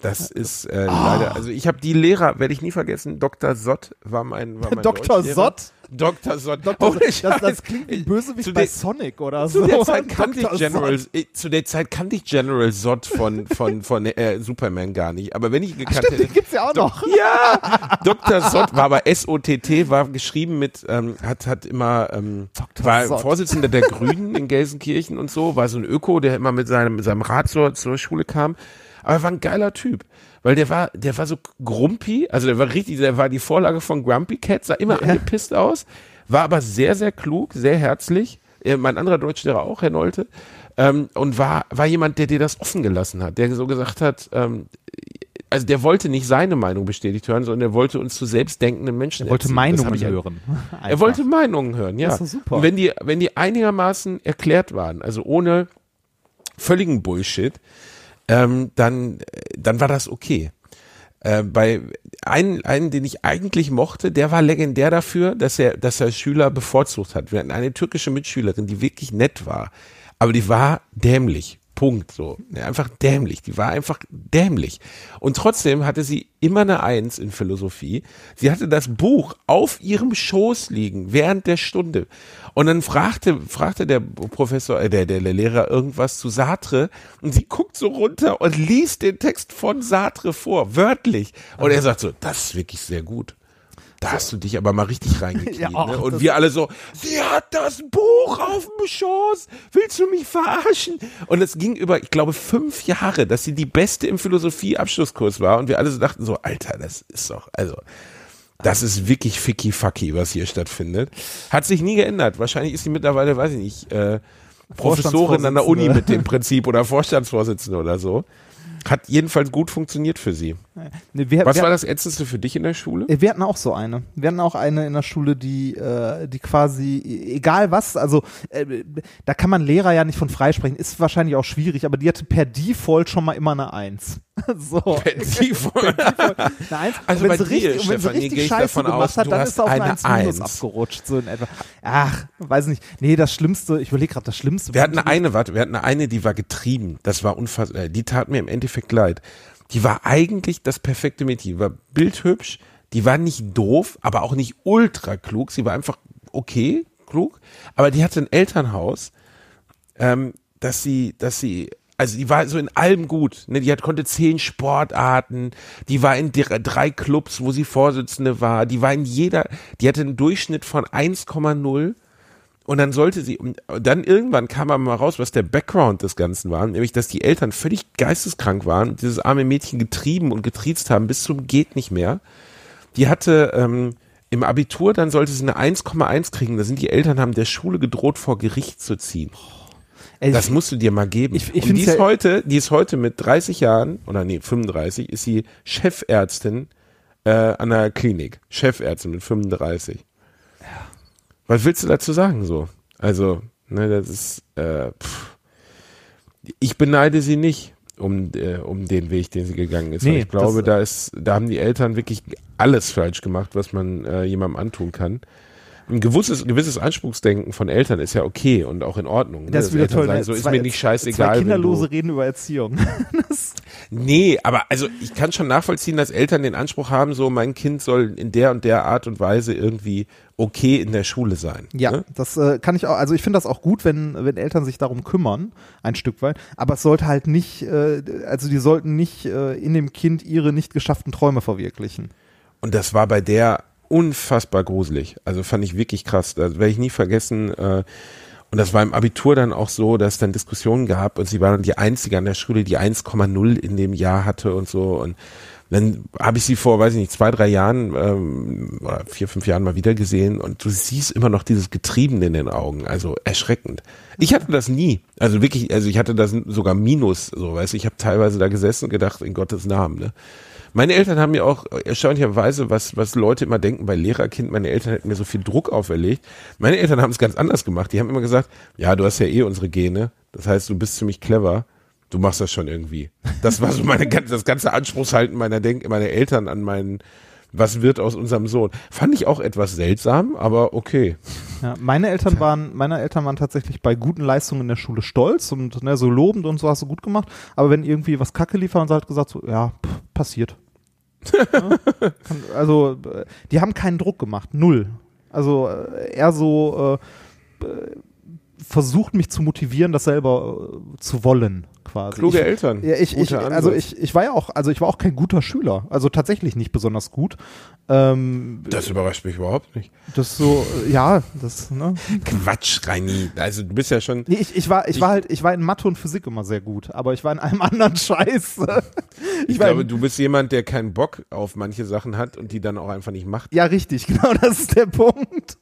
Das ist äh, Ah. leider, also ich habe die Lehrer, werde ich nie vergessen, Dr. Sott war mein, war mein Dr. Sott? Dr. Sott. Dr. Ohne das, das klingt wie Bösewicht Zu bei der- Sonic oder so. Zu der Zeit [laughs] kannte ich. General, Sott. äh, zu der Zeit kannte ich General Sott von, von, von äh, Superman gar nicht. Aber wenn ich ihn gekannt Stimmt, den hätte. gibt's ja auch noch. Ja! Dr. Sott war aber S-O-T-T, war geschrieben mit, ähm, hat, hat immer, ähm, Dr. war Sott. Vorsitzender der Grünen in Gelsenkirchen und so, war so ein Öko, der immer mit seinem, mit seinem Rad zur, zur Schule kam. Aber er war ein geiler Typ. Weil der war, der war so grumpy, also der war richtig, der war die Vorlage von Grumpy Cat, sah immer angepisst aus, war aber sehr, sehr klug, sehr herzlich. Mein anderer Deutschlehrer auch, Herr Nolte, ähm, und war, war jemand, der dir das offen gelassen hat, der so gesagt hat, ähm, also der wollte nicht seine Meinung bestätigt hören, sondern er wollte uns zu selbstdenkenden Menschen Er wollte erziehen. Meinungen ich hören. [laughs] er Einfach. wollte Meinungen hören, ja. Das ist super. Und wenn die, wenn die einigermaßen erklärt waren, also ohne völligen Bullshit, ähm, dann, dann war das okay. Äh, bei einen, einen, den ich eigentlich mochte, der war legendär dafür, dass er, dass er Schüler bevorzugt hat. Wir hatten eine türkische Mitschülerin, die wirklich nett war, aber die war dämlich. Punkt. So. Einfach dämlich. Die war einfach dämlich. Und trotzdem hatte sie immer eine Eins in Philosophie. Sie hatte das Buch auf ihrem Schoß liegen während der Stunde. Und dann fragte, fragte der Professor, äh, der, der, der Lehrer irgendwas zu Sartre und sie guckt so runter und liest den Text von Sartre vor, wörtlich. Und er sagt so, das ist wirklich sehr gut. Da hast du dich aber mal richtig reingekniet. [laughs] Ja, ne? Und wir alle so, sie hat das Buch auf dem Schoß. Willst du mich verarschen? Und es ging über, ich glaube, fünf Jahre, dass sie die Beste im Philosophie-Abschlusskurs war. Und wir alle so dachten so, Alter, das ist doch, also, Das ist wirklich ficky fucky, was hier stattfindet. Hat sich nie geändert. Wahrscheinlich ist sie mittlerweile, weiß ich nicht, äh, Professorin an der Uni mit dem Prinzip oder Vorstandsvorsitzende oder so. Hat jedenfalls gut funktioniert für sie. Nee, wir, Was wir, war das Ätzendste für dich in der Schule? Wir hatten auch so eine. Wir hatten auch eine in der Schule, die, äh, die quasi, egal was, also äh, da kann man Lehrer ja nicht von freisprechen, ist wahrscheinlich auch schwierig, aber die hatte per Default schon mal immer eine Eins. [laughs] so. Per Default. Eine Eins. Also und bei wenn sie dir, richtig, und wenn sie richtig Scheiße gemacht aus, hat, dann ist sie auf eine eine 1 minus Eins. abgerutscht, so in etwa. Ach, weiß nicht. Nee, das Schlimmste, ich überlege gerade, das Schlimmste. Wir hatten eine, warte, wir hatten eine, die war getrieben. Das war unfassbar. äh, Die tat mir im Endeffekt leid. Die war eigentlich das perfekte Mädchen. Die war bildhübsch. Die war nicht doof, aber auch nicht ultra klug. Sie war einfach okay, klug. Aber die hatte ein Elternhaus, ähm, dass sie, dass sie, also die war so in allem gut. Ne? Die hat, konnte zehn Sportarten. Die war in dr- drei Clubs, wo sie Vorsitzende war. Die war in jeder, die hatte einen Durchschnitt von 1,0. Und dann sollte sie, und dann irgendwann kam aber mal raus, was der Background des Ganzen war, nämlich, dass die Eltern völlig geisteskrank waren und dieses arme Mädchen getrieben und getriezt haben bis zum geht nicht mehr. Die hatte ähm, im Abitur, dann sollte sie eine 1,1 kriegen. Da sind die Eltern, haben der Schule gedroht, vor Gericht zu ziehen. Ey, Das musst du dir mal geben. Ich- ich und die ist ja- heute, die ist heute mit 30 Jahren, oder nee, 35, ist sie Chefärztin äh, an der Klinik. Chefärztin mit 35. Was willst du dazu sagen so? Also, ne, das ist, äh, pff. ich beneide sie nicht um, äh, um den Weg, den sie gegangen ist. Nee, ich glaube, das- da ist, da haben die Eltern wirklich alles falsch gemacht, was man äh, jemandem antun kann. Ein gewisses, gewisses Anspruchsdenken von Eltern ist ja okay und auch in Ordnung. ne, das ist dass wieder toll. sagen, ne? so ist Zwei- mir nicht scheißegal. Zwei Kinderlose reden über Erziehung. [laughs] das, Nee, aber also ich kann schon nachvollziehen, dass Eltern den Anspruch haben, so mein Kind soll in der und der Art und Weise irgendwie okay in der Schule sein. Ja, Ne? das äh, kann ich auch, also ich finde das auch gut, wenn, wenn Eltern sich darum kümmern, ein Stück weit, aber es sollte halt nicht, äh, also die sollten nicht äh, in dem Kind ihre nicht geschafften Träume verwirklichen. Und das war bei der unfassbar gruselig. Also fand ich wirklich krass. Das werde ich nie vergessen. Äh, und das war im Abitur dann auch so, dass es dann Diskussionen gab und sie war dann die Einzige an der Schule, die 1,0 in dem Jahr hatte und so. Und dann habe ich sie vor, weiß ich nicht, zwei, drei Jahren ähm, oder vier, fünf Jahren mal wieder gesehen und du siehst immer noch dieses Getrieben in den Augen. Also erschreckend. Ich hatte das nie. Also wirklich, also ich hatte das sogar Minus, so weißt du. Ich habe teilweise da gesessen und gedacht, in Gottes Namen, ne? Meine Eltern haben mir auch erstaunlicherweise, was, was Leute immer denken bei Lehrerkind, meine Eltern hätten mir so viel Druck auferlegt. Meine Eltern haben es ganz anders gemacht. Die haben immer gesagt, ja, du hast ja eh unsere Gene. Das heißt, du bist ziemlich clever. Du machst das schon irgendwie. Das war so meine, gan- das ganze Anspruchshalten meiner Denk, meiner Eltern an meinen, was wird aus unserem Sohn. Fand ich auch etwas seltsam, aber okay. Ja, meine Eltern waren, meine Eltern waren tatsächlich bei guten Leistungen in der Schule stolz und ne, so lobend und so hast du gut gemacht. Aber wenn irgendwie was Kacke lief, haben sie halt gesagt, so, ja, pff, passiert. [laughs] ja, also, äh, die haben keinen Druck gemacht, null. Also äh, eher so äh, äh, versucht mich zu motivieren, das selber äh, zu wollen, quasi. Kluge ich, Eltern. ja, ich, ich, also ich, ich war ja auch, also ich war auch kein guter Schüler, also tatsächlich nicht besonders gut. Ähm, Das überrascht mich überhaupt nicht. das so, äh, ja, das, ne? Quatsch, Reini. Also du bist ja schon, Nee, ich, ich war, ich, Ich- war halt, ich war in Mathe und Physik immer sehr gut, aber ich war in einem [laughs] anderen Scheiß. ich, war glaube, in, du bist jemand, der keinen Bock auf manche Sachen hat und die dann auch einfach nicht macht. ja, richtig, [laughs] genau, das ist der Punkt.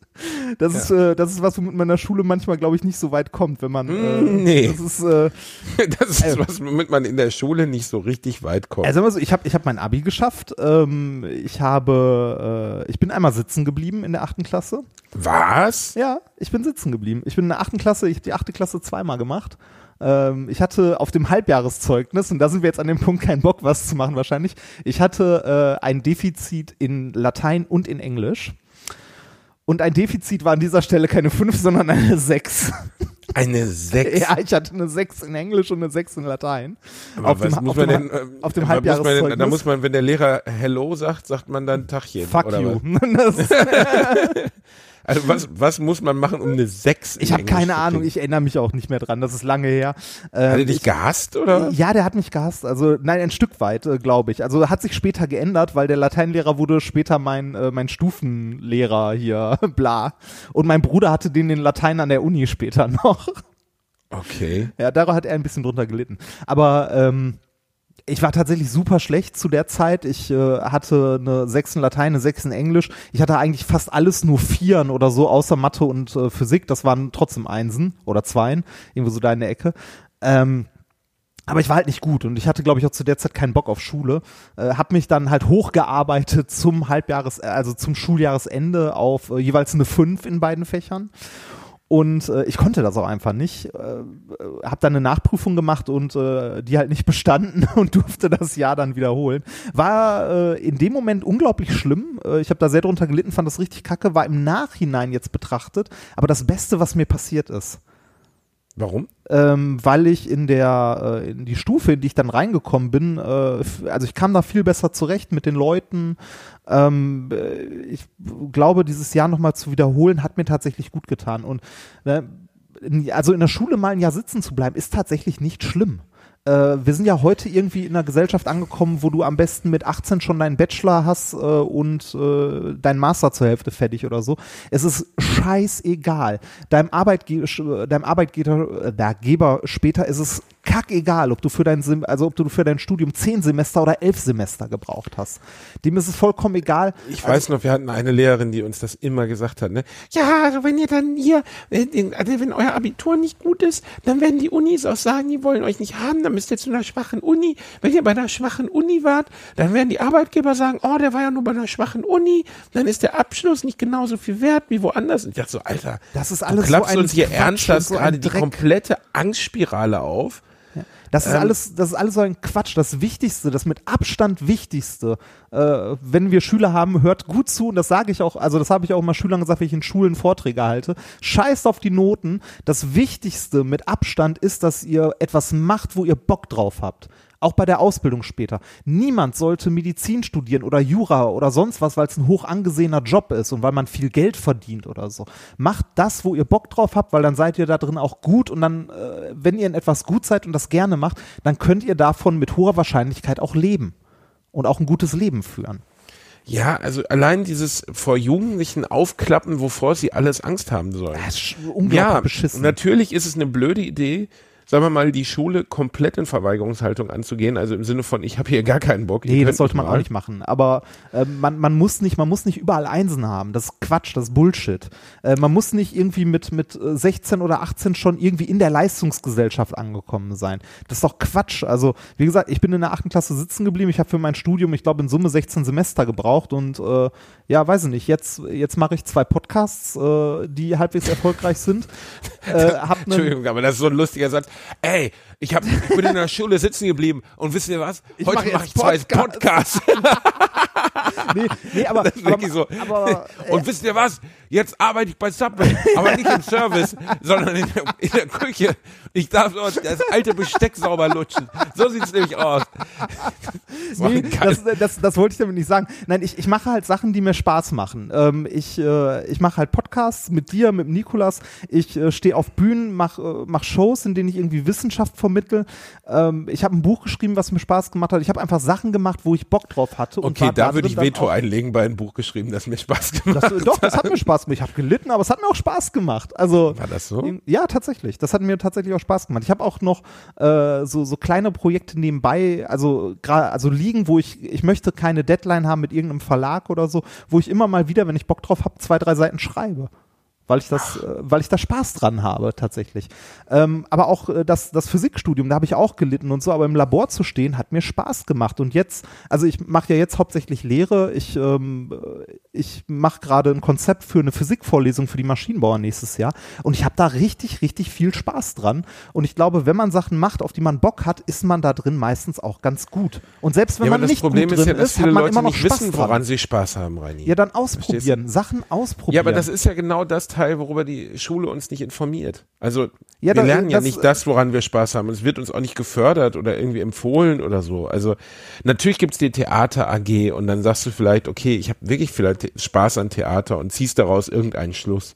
Das ist, äh, das ist was, womit man in der Schule manchmal, glaube ich, nicht so weit kommt, wenn man. Äh, Mm, nee. Das ist, äh, [laughs] Das ist was, womit man in der Schule nicht so richtig weit kommt. also so, ich habe, ich habe mein Abi geschafft. Ähm, ich habe, äh, ich bin einmal sitzen geblieben in der achten Klasse. was? Ja, ich bin sitzen geblieben. Ich bin in der achten Klasse, ich habe die achte Klasse zweimal gemacht. Ähm, ich hatte auf dem Halbjahreszeugnis, und da sind wir jetzt an dem Punkt, keinen Bock, was zu machen wahrscheinlich, ich hatte äh, ein Defizit in Latein und in Englisch. Und ein Defizit war an dieser Stelle keine 5, sondern eine 6. Eine Sechs. [laughs] ja, ich hatte eine 6 in Englisch und eine 6 in Latein. Aber auf was dem, muss auf man dem, denn, ähm, auf dem was muss denn, Halbjahreszeugnis. Da muss man, wenn der Lehrer Hello sagt, sagt man dann Tachchen. Fuck you. [laughs] [laughs] Also was, was muss man machen, um eine Sechs in ich habe keine zu Ahnung, ich erinnere mich auch nicht mehr dran, das ist lange her. Hat er Ähm, dich ich- gehasst, oder? Ja, der hat mich gehasst. Also nein, ein Stück weit, äh, glaube ich. Also hat sich später geändert, weil der Lateinlehrer wurde später mein äh, mein Stufenlehrer hier, [laughs] bla. Und mein Bruder hatte den in Latein an der Uni später noch. Okay. ja, daran hat er ein bisschen drunter gelitten. Aber ähm, ich war tatsächlich super schlecht zu der Zeit. Ich äh, hatte eine 6 in Latein, eine 6 in Englisch. Ich hatte eigentlich fast alles nur Vieren oder so, außer Mathe und äh, Physik. Das waren trotzdem Einsen oder Zweien, irgendwo so da in der Ecke. Ähm, aber ich war halt nicht gut und ich hatte, glaube ich, auch zu der Zeit keinen Bock auf Schule. Äh, hab mich dann halt hochgearbeitet zum Halbjahres, also zum Schuljahresende auf äh, jeweils eine 5 in beiden Fächern. Und äh, ich konnte das auch einfach nicht. Äh, habe dann eine Nachprüfung gemacht und äh, die halt nicht [laughs] bestanden und durfte das Jahr dann wiederholen. War äh, in dem Moment unglaublich schlimm. Äh, ich habe da sehr drunter gelitten, fand das richtig kacke, war im Nachhinein jetzt betrachtet, aber das Beste, was mir passiert ist. Warum? Ähm, weil ich in der äh, in die Stufe, in die ich dann reingekommen bin, äh, also ich kam da viel besser zurecht mit den Leuten. Ähm, äh, ich glaube, dieses Jahr nochmal zu wiederholen, hat mir tatsächlich gut getan. Und äh, also in der Schule mal ein Jahr sitzen zu bleiben, ist tatsächlich nicht schlimm wir sind ja heute irgendwie in einer Gesellschaft angekommen, wo du am besten mit 18 schon deinen Bachelor hast äh, und äh, deinen Master zur Hälfte fertig oder so. Es ist scheißegal. Deinem, Arbeitge deinem Arbeitgeber, äh, Geber später ist es kackegal, ob du für dein Sim also ob du für dein Studium zehn Semester oder elf Semester gebraucht hast. Dem ist es vollkommen egal. Ich also, weiß noch, wir hatten eine Lehrerin, die uns das immer gesagt hat, ne? Ja, also wenn ihr dann hier, also wenn euer Abitur nicht gut ist, dann werden die Unis auch sagen, die wollen euch nicht haben, dann müsst ihr zu einer schwachen Uni. Wenn ihr bei einer schwachen Uni wart, dann werden die Arbeitgeber sagen, oh, der war ja nur bei einer schwachen Uni, dann ist der Abschluss nicht genauso viel wert wie woanders. Und ich dachte so, Alter, das ist alles du klappst so uns hier Quatsch, ernsthaft so gerade die komplette Angstspirale auf. Das ist Ähm, alles, das ist alles so ein Quatsch. Das Wichtigste, das mit Abstand Wichtigste, äh, wenn wir Schüler haben, hört gut zu und das sage ich auch, also das habe ich auch mal Schülern gesagt, wenn ich in Schulen Vorträge halte. Scheißt auf die Noten. Das Wichtigste mit Abstand ist, dass ihr etwas macht, wo ihr Bock drauf habt. Auch bei der Ausbildung später. Niemand sollte Medizin studieren oder Jura oder sonst was, weil es ein hoch angesehener Job ist und weil man viel Geld verdient oder so. Macht das, wo ihr Bock drauf habt, weil dann seid ihr da drin auch gut und dann, äh, wenn ihr in etwas gut seid und das gerne macht, dann könnt ihr davon mit hoher Wahrscheinlichkeit auch leben und auch ein gutes Leben führen. Ja, also allein dieses vor Jugendlichen aufklappen, wovor sie alles Angst haben sollen. Das ist unglaublich ja, beschissen. natürlich ist es eine blöde Idee, sagen wir mal, die Schule komplett in Verweigerungshaltung anzugehen. Also im Sinne von, ich habe hier gar keinen Bock. Nee, das sollte man mal. auch nicht machen. Aber äh, man, man muss nicht, man muss nicht überall Einsen haben. Das ist Quatsch, das ist Bullshit. Äh, man muss nicht irgendwie mit, mit äh, 16 oder 18 schon irgendwie in der Leistungsgesellschaft angekommen sein. Das ist doch Quatsch. Also, wie gesagt, ich bin in der achten Klasse sitzen geblieben. Ich habe für mein Studium, ich glaube, in Summe 16 Semester gebraucht und äh, ja, weiß ich nicht. Jetzt, jetzt mache ich zwei Podcasts, äh, die halbwegs erfolgreich sind. [laughs] Äh, hab Entschuldigung, aber das ist so ein lustiger Satz. Ey, ich, hab, ich bin in der Schule sitzen geblieben und wisst ihr was? Ich Heute mache jetzt ich zwei Podcast. Podcasts. [laughs] nee, nee, aber, [laughs] aber, so. aber äh, Und wisst ihr was? Jetzt arbeite ich bei Subway, aber nicht im Service, sondern in der, in der Küche. Ich darf dort das alte Besteck sauber lutschen. So sieht's nämlich aus. [laughs] Nee, das, das, das wollte ich damit nicht sagen. Nein, ich, ich mache halt Sachen, die mir Spaß machen. Ähm, ich äh, ich mache halt Podcasts mit dir, mit Nikolas. Ich äh, stehe auf Bühnen, mache äh, mach Shows, in denen ich irgendwie Wissenschaft vermittel. Ähm, ich habe ein Buch geschrieben, was mir Spaß gemacht hat. Ich habe einfach Sachen gemacht, wo ich Bock drauf hatte. Okay, da würde ich Veto einlegen bei einem Buch geschrieben, das mir Spaß gemacht Das, doch, das hat mir Spaß gemacht. Ich habe gelitten, aber es hat mir auch Spaß gemacht. Also War das so? Ja, tatsächlich. Das hat mir tatsächlich auch Spaß gemacht. Ich habe auch noch äh, so, so kleine Projekte nebenbei, also gerade also liegen, wo ich ich möchte keine Deadline haben mit irgendeinem Verlag oder so, wo ich immer mal wieder, wenn ich Bock drauf habe, zwei drei Seiten schreibe. Weil ich das, äh, weil ich da Spaß dran habe, tatsächlich. Ähm, aber auch äh, das, das Physikstudium, da habe ich auch gelitten und so, aber im Labor zu stehen, hat mir Spaß gemacht. Und jetzt, also ich mache ja jetzt hauptsächlich Lehre. Ich, ähm, äh, ich mache gerade ein Konzept für eine Physikvorlesung für die Maschinenbauer nächstes Jahr. Und ich habe da richtig, richtig viel Spaß dran. Und ich glaube, wenn man Sachen macht, auf die man Bock hat, ist man da drin meistens auch ganz gut. Und selbst wenn Ja, man das nicht Problem gut ist drin ja, dass ist, viele hat man Leute immer noch nicht Spaß wissen, dran. woran sie Spaß haben, Reini. Ja, dann ausprobieren, Sachen ausprobieren. Ja, aber das ist ja genau das Teil, worüber die Schule uns nicht informiert. Also Ja, wir da- lernen ja das- nicht das, woran wir Spaß haben. Es wird uns auch nicht gefördert oder irgendwie empfohlen oder so. Also natürlich gibt's die Theater AG und dann sagst du vielleicht, okay, ich habe wirklich vielleicht Spaß an Theater und ziehst daraus irgendeinen Schluss.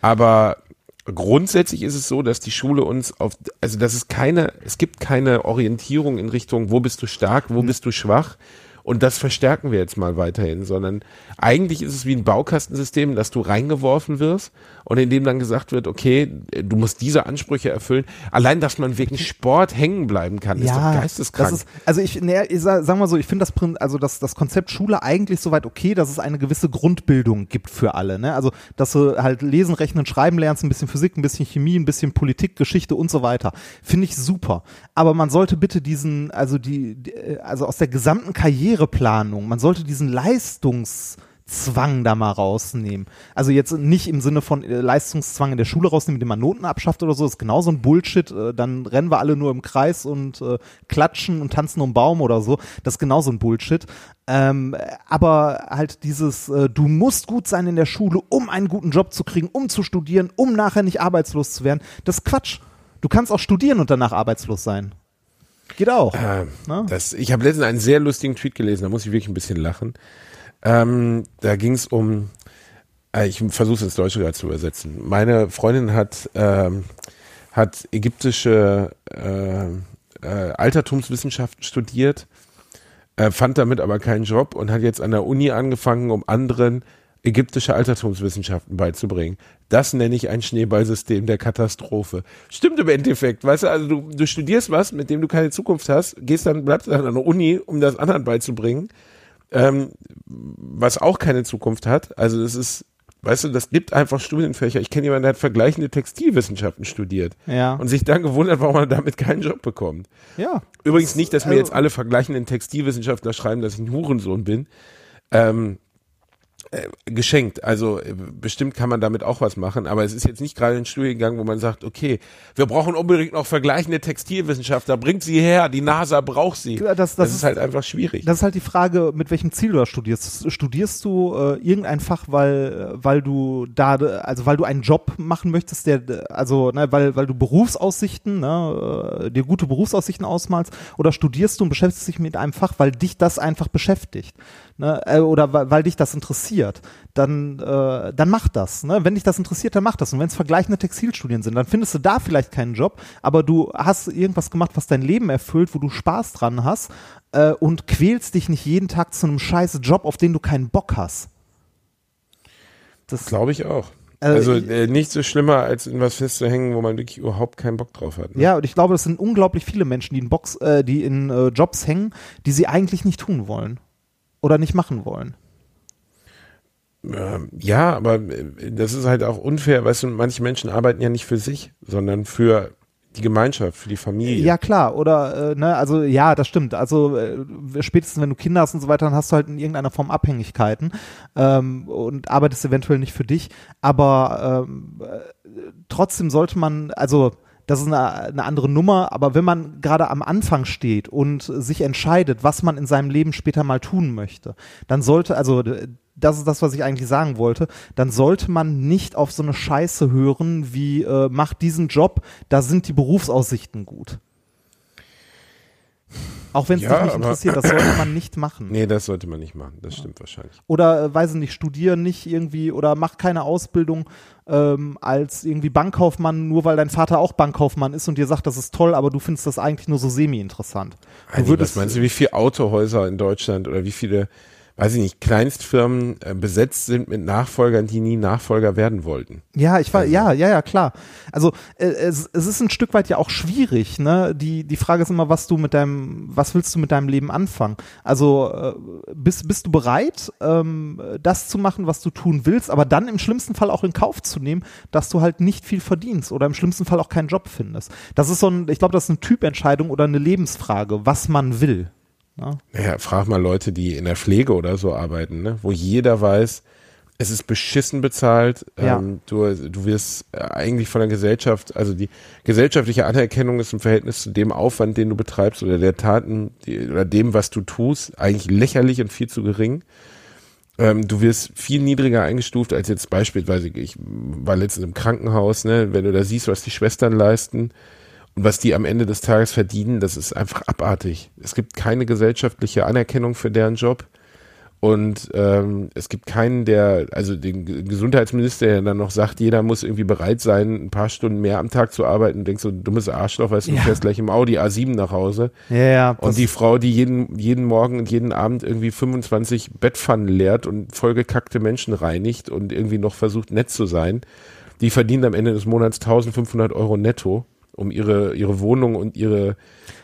Aber grundsätzlich ist es so, dass die Schule uns auf, also dass es keine, es gibt keine Orientierung in Richtung, wo bist du stark, wo bist du schwach und das verstärken wir jetzt mal weiterhin, sondern eigentlich ist es wie ein Baukastensystem, dass du reingeworfen wirst und in dem dann gesagt wird, okay, du musst diese Ansprüche erfüllen. Allein, dass man wegen Sport hängen bleiben kann, ist doch geisteskrank. Das ist, also ich, ne, ich sag, sag mal so, ich finde das, also das, das Konzept Schule eigentlich soweit okay, dass es eine gewisse Grundbildung gibt für alle. Ne? Also, dass du halt lesen, rechnen, schreiben lernst, ein bisschen Physik, ein bisschen Chemie, ein bisschen Politik, Geschichte und so weiter. Finde ich super. Aber man sollte bitte diesen, also die, die also aus der gesamten Karriereplanung, man sollte diesen Leistungs Zwang da mal rausnehmen. Also jetzt nicht im Sinne von äh, Leistungszwang in der Schule rausnehmen, indem man Noten abschafft oder so, ist genauso ein Bullshit. Äh, dann rennen wir alle nur im Kreis und äh, klatschen und tanzen um Baum oder so. Das ist genauso ein Bullshit. Ähm, aber halt dieses, äh, du musst gut sein in der Schule, um einen guten Job zu kriegen, um zu studieren, um nachher nicht arbeitslos zu werden. Das ist Quatsch. Du kannst auch studieren und danach arbeitslos sein. Geht auch. Ähm, Ne? das, ich habe letztens einen sehr lustigen Tweet gelesen, da muss ich wirklich ein bisschen lachen. Ähm, da ging es um, äh, ich versuche es ins Deutsche gerade zu übersetzen. Meine Freundin hat, ähm, hat ägyptische äh, äh, Altertumswissenschaften studiert, äh, fand damit aber keinen Job und hat jetzt an der Uni angefangen, um anderen ägyptische Altertumswissenschaften beizubringen. Das nenne ich ein Schneeballsystem der Katastrophe. Stimmt im Endeffekt, weißt du, also du, du studierst was, mit dem du keine Zukunft hast, gehst dann, bleibst dann an der Uni, um das anderen beizubringen, ähm, was auch keine Zukunft hat. Also das ist, weißt du, das gibt einfach Studienfächer. Ich kenne jemanden, der hat vergleichende Textilwissenschaften studiert Ja. und sich dann gewundert, warum er damit keinen Job bekommt. Ja. Übrigens nicht, dass mir also- jetzt alle vergleichenden Textilwissenschaftler schreiben, dass ich ein Hurensohn bin. Ähm, äh, geschenkt. Also äh, bestimmt kann man damit auch was machen, aber es ist jetzt nicht gerade ein Studiengang, wo man sagt, okay, wir brauchen unbedingt noch vergleichende Textilwissenschaftler, bringt sie her, die NASA braucht sie. Das- das das ist- ist halt einfach schwierig. Das ist halt die Frage, mit welchem Ziel du das studierst. Studierst du äh, irgendein Fach, weil, weil du da, also weil du einen Job machen möchtest, der, also, ne, weil, weil du Berufsaussichten, ne, äh, dir gute Berufsaussichten ausmalst, oder studierst du und beschäftigst dich mit einem Fach, weil dich das einfach beschäftigt, ne, äh, oder weil, weil dich das interessiert, dann, äh, dann mach das, ne? Wenn dich das interessiert, dann mach das. Und wenn es vergleichende Textilstudien sind, dann findest du da vielleicht keinen Job, aber du hast irgendwas gemacht, was dein Leben erfüllt, wo du Spaß dran hast äh, und quälst dich nicht jeden Tag zu einem scheiß Job, auf den du keinen Bock hast. Das, Glaube ich auch. Also Also ich- äh, nicht so schlimmer, als in was festzuhängen, wo man wirklich überhaupt keinen Bock drauf hat. Ne? ja, und ich glaube, es sind unglaublich viele Menschen, die in, Box, äh, die in äh, Jobs hängen, die sie eigentlich nicht tun wollen oder nicht machen wollen. Ähm, ja, aber äh, das ist halt auch unfair. Weißt du, manche Menschen arbeiten ja nicht für sich, sondern für die Gemeinschaft, für die Familie. Ja, klar, oder, äh, ne, also ja, das stimmt. Also äh, spätestens wenn du Kinder hast und so weiter, dann hast du halt in irgendeiner Form Abhängigkeiten ähm, und arbeitest eventuell nicht für dich. Aber ähm, äh, trotzdem sollte man, also das ist eine, eine andere Nummer, aber wenn man gerade am Anfang steht und sich entscheidet, was man in seinem Leben später mal tun möchte, dann sollte, also das ist das, was ich eigentlich sagen wollte, dann sollte man nicht auf so eine Scheiße hören wie, äh, mach diesen Job, da sind die Berufsaussichten gut. Auch wenn es Ja, dich nicht interessiert, das sollte man nicht machen. Nee, das sollte man nicht machen. Das stimmt wahrscheinlich. Oder, äh, weiß ich nicht, studier nicht irgendwie oder mach keine Ausbildung ähm, als irgendwie Bankkaufmann, nur weil dein Vater auch Bankkaufmann ist und dir sagt, das ist toll, aber du findest das eigentlich nur so semi-interessant. Würdest, was meinst du, wie viele Autohäuser in Deutschland oder wie viele, weiß ich nicht, Kleinstfirmen äh, besetzt sind mit Nachfolgern, die nie Nachfolger werden wollten? Ja, ich war, ja, ja, ja, klar. Also äh, es, es ist ein Stück weit ja auch schwierig, ne? Die, die Frage ist immer, was du mit deinem, was willst du mit deinem Leben anfangen? Also äh, bist, bist du bereit, ähm, das zu machen, was du tun willst, aber dann im schlimmsten Fall auch in Kauf zu nehmen, dass du halt nicht viel verdienst oder im schlimmsten Fall auch keinen Job findest. Das ist so ein, ich glaube, das ist eine Typentscheidung oder eine Lebensfrage, was man will. Ne? Naja, frag mal Leute, die in der Pflege oder so arbeiten, ne? wo jeder weiß, es ist beschissen bezahlt. Ja. Ähm, du, du wirst äh, eigentlich von der Gesellschaft, also die gesellschaftliche Anerkennung ist im Verhältnis zu dem Aufwand, den du betreibst oder der Taten die, oder dem, was du tust, eigentlich lächerlich und viel zu gering. Ähm, du wirst viel niedriger eingestuft als jetzt beispielsweise, ich war letztens im Krankenhaus, ne, wenn du da siehst, was die Schwestern leisten und was die am Ende des Tages verdienen, das ist einfach abartig. Es gibt keine gesellschaftliche Anerkennung für deren Job. Und ähm, es gibt keinen, der, also den Gesundheitsminister, der dann noch sagt, jeder muss irgendwie bereit sein, ein paar Stunden mehr am Tag zu arbeiten. Und denkst so, dummes Arschloch, weißt du, du Ja. fährst gleich im Audi A7 nach Hause. Ja, ja. Und die Frau, die jeden, jeden Morgen und jeden Abend irgendwie 25 Bettpfannen leert und vollgekackte Menschen reinigt und irgendwie noch versucht, nett zu sein, die verdient am Ende des Monats 1500 Euro netto, um ihre, ihre Wohnung und ihre